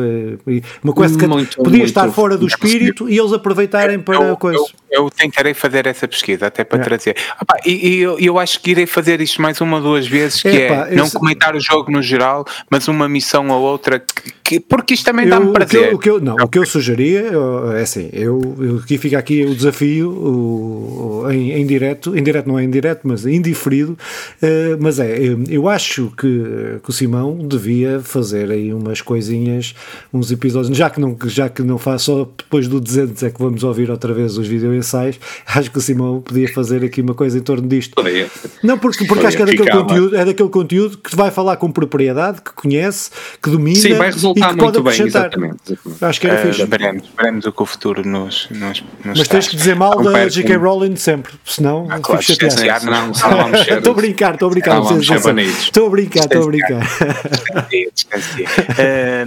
E uma quest que muito, podia muito, estar fora do espírito e eles aproveitarem para eu, coisa. Eu, eu, tentarei fazer essa pesquisa até para é. trazer. Opa, e, e eu, eu acho que irei fazer isto mais uma ou duas vezes, que é não comentar o jogo no geral, mas uma missão ou outra, que, que porque isto também dá-me prazer. O que, eu, o que eu, não, o que eu sugeria é assim, eu, eu aqui fica aqui o desafio o, em, em direto, em direto não é em direto, mas indiferido, uh, mas é, eu acho que, que o Simão devia fazer aí umas coisinhas, uns episódios, já que não, já que não faz só depois do 200 é que vamos ouvir outra vez os vídeo ensaios, acho que o Simão podia fazer aqui uma coisa em torno disto. Não, porque, porque acho que é daquele, conteúdo, é daquele conteúdo que vai falar com propriedade, que conhece, que domina Sim, vai resultar e que pode bem, exatamente. Acho que era uh, fixe. Veremos, veremos o que o futuro nos, nos, nos Mas tens que dizer mal da J.K. Rowling sempre, senão ah, claro, fico chateado. Não, não Estou a brincar, estou a brincar. Estou a brincar, estou a brincar.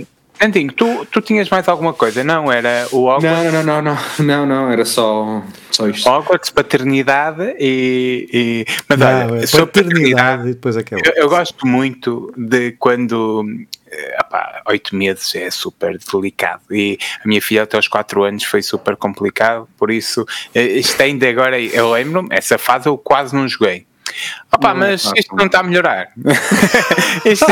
Santinho, tu, tu tinhas mais alguma coisa? Não, era o Hogwarts? Não, não, não, não, não, não, era só, só isto. Hogwarts, paternidade e... e mas não, olha, é sobre paternidade e depois aquela. Eu, eu gosto muito de quando epá, oito meses é super delicado e a minha filha até aos quatro anos foi super complicado, por isso eh, isto ainda agora, eu lembro-me, essa fase eu quase não joguei, Opa, não é mas é isto não está a melhorar. isto,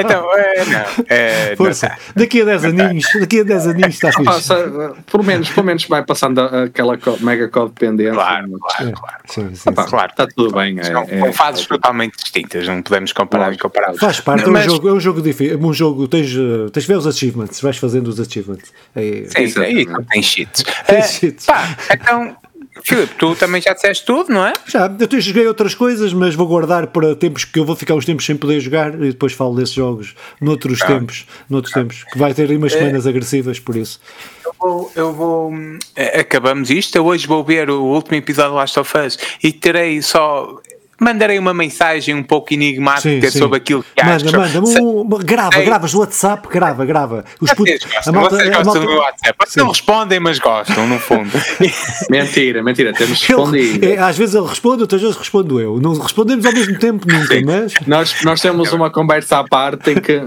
então, é, não. É, Força, não daqui a 10 aninhos, daqui a 10 aninhos está fixe. Passa, por menos, pelo menos vai passando aquela mega codependência. Claro, claro, claro. Sim, sim, Opa, claro. Está tudo bem. São, é, fases é, totalmente distintas, não podemos comparar e comparar. Faz parte, mas, é, um jogo, é um jogo difícil. Um jogo, tens, tens de ver os achievements, vais fazendo os achievements. É, sim, sim, aí tem cheats. Tem cheats. Pá, então Filipe, tu também já disseste tudo, não é? Já, eu joguei outras coisas, mas vou guardar para tempos que eu vou ficar uns tempos sem poder jogar e depois falo desses jogos noutros ah. tempos, noutros ah. tempos, que vai ter umas é. semanas é, agressivas por isso. Eu vou, eu vou, eh, acabamos isto, eu hoje vou ver o último episódio do Last of Us e terei só mandarei uma mensagem um pouco enigmática sim, sim. sobre aquilo que manda, Manda, manda, um, grava, gravas no WhatsApp, grava, grava. Os vocês gostam, a malta, vocês gostam malta... do WhatsApp. Vocês não respondem, mas gostam, no fundo. mentira, mentira, temos respondido. É, às vezes ele responde, outras vezes respondo eu. Não respondemos ao mesmo tempo nunca, sim. mas... Nós, nós temos uma conversa à parte em que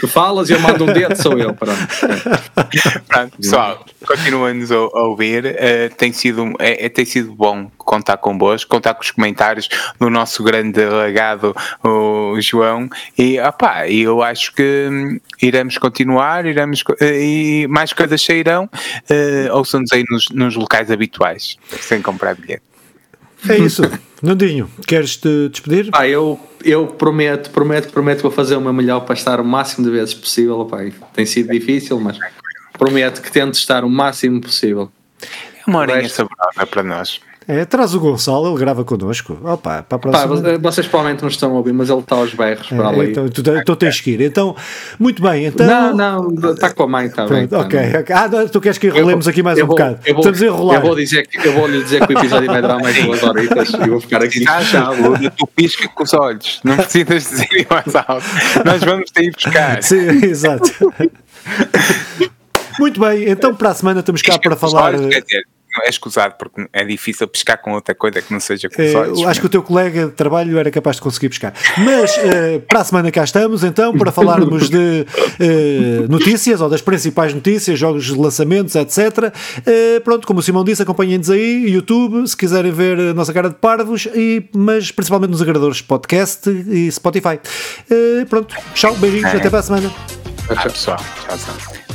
tu falas e eu mando um dedo, sou eu. Pronto, pronto pessoal, continuem-nos a, ouvir. Uh, tem, sido, é, é, tem sido bom contar convosco, contar com os comentários do nosso grande legado, o João, e opá, eu acho que hum, iremos continuar, iremos, eh, e mais coisas sairão, uh, ouçam-nos aí nos, nos locais habituais, sem comprar bilhete. É isso. Nandinho, queres te despedir? Ah, eu, eu prometo, prometo, prometo que vou fazer o meu melhor para estar o máximo de vezes possível. Opa, tem sido difícil, mas prometo que tento estar o máximo possível. É uma horinha saborosa para nós. É, traz o Gonçalo, ele grava connosco. Opa, para a próxima... Pá, vocês provavelmente não estão a ouvir, mas ele está aos berros é, para ali. Então, tu, então tens que ir. Então, muito bem. Então... Não, não, está com a mãe, está bem. Tá, ok, ok. Ah, tu queres que enrolemos aqui mais um vou, bocado? Eu vou, Estamos a enrolar. Eu vou, dizer que, eu vou lhe dizer que o episódio vai durar mais duas horitas e vou ficar aqui. Já, já, tu pisca com os olhos. Não precisas dizer mais alto. Nós vamos ter ir buscar. Sim, exato. muito bem, então para a semana estamos cá para falar. Olhos, é escusado porque é difícil pescar com outra coisa que não seja com os eh, olhos. acho que o teu colega de trabalho era capaz de conseguir pescar. Mas uh, para a semana cá estamos então para falarmos de uh, notícias ou das principais notícias, jogos de lançamentos, etc. Uh, pronto, como o Simão disse, acompanhem-nos aí, YouTube, se quiserem ver a nossa cara de parvos, e, mas principalmente nos agradadores podcast e Spotify. pronto, tchau, beijinhos, é. até para a semana. Tchau, pessoal. Tchau, tchau.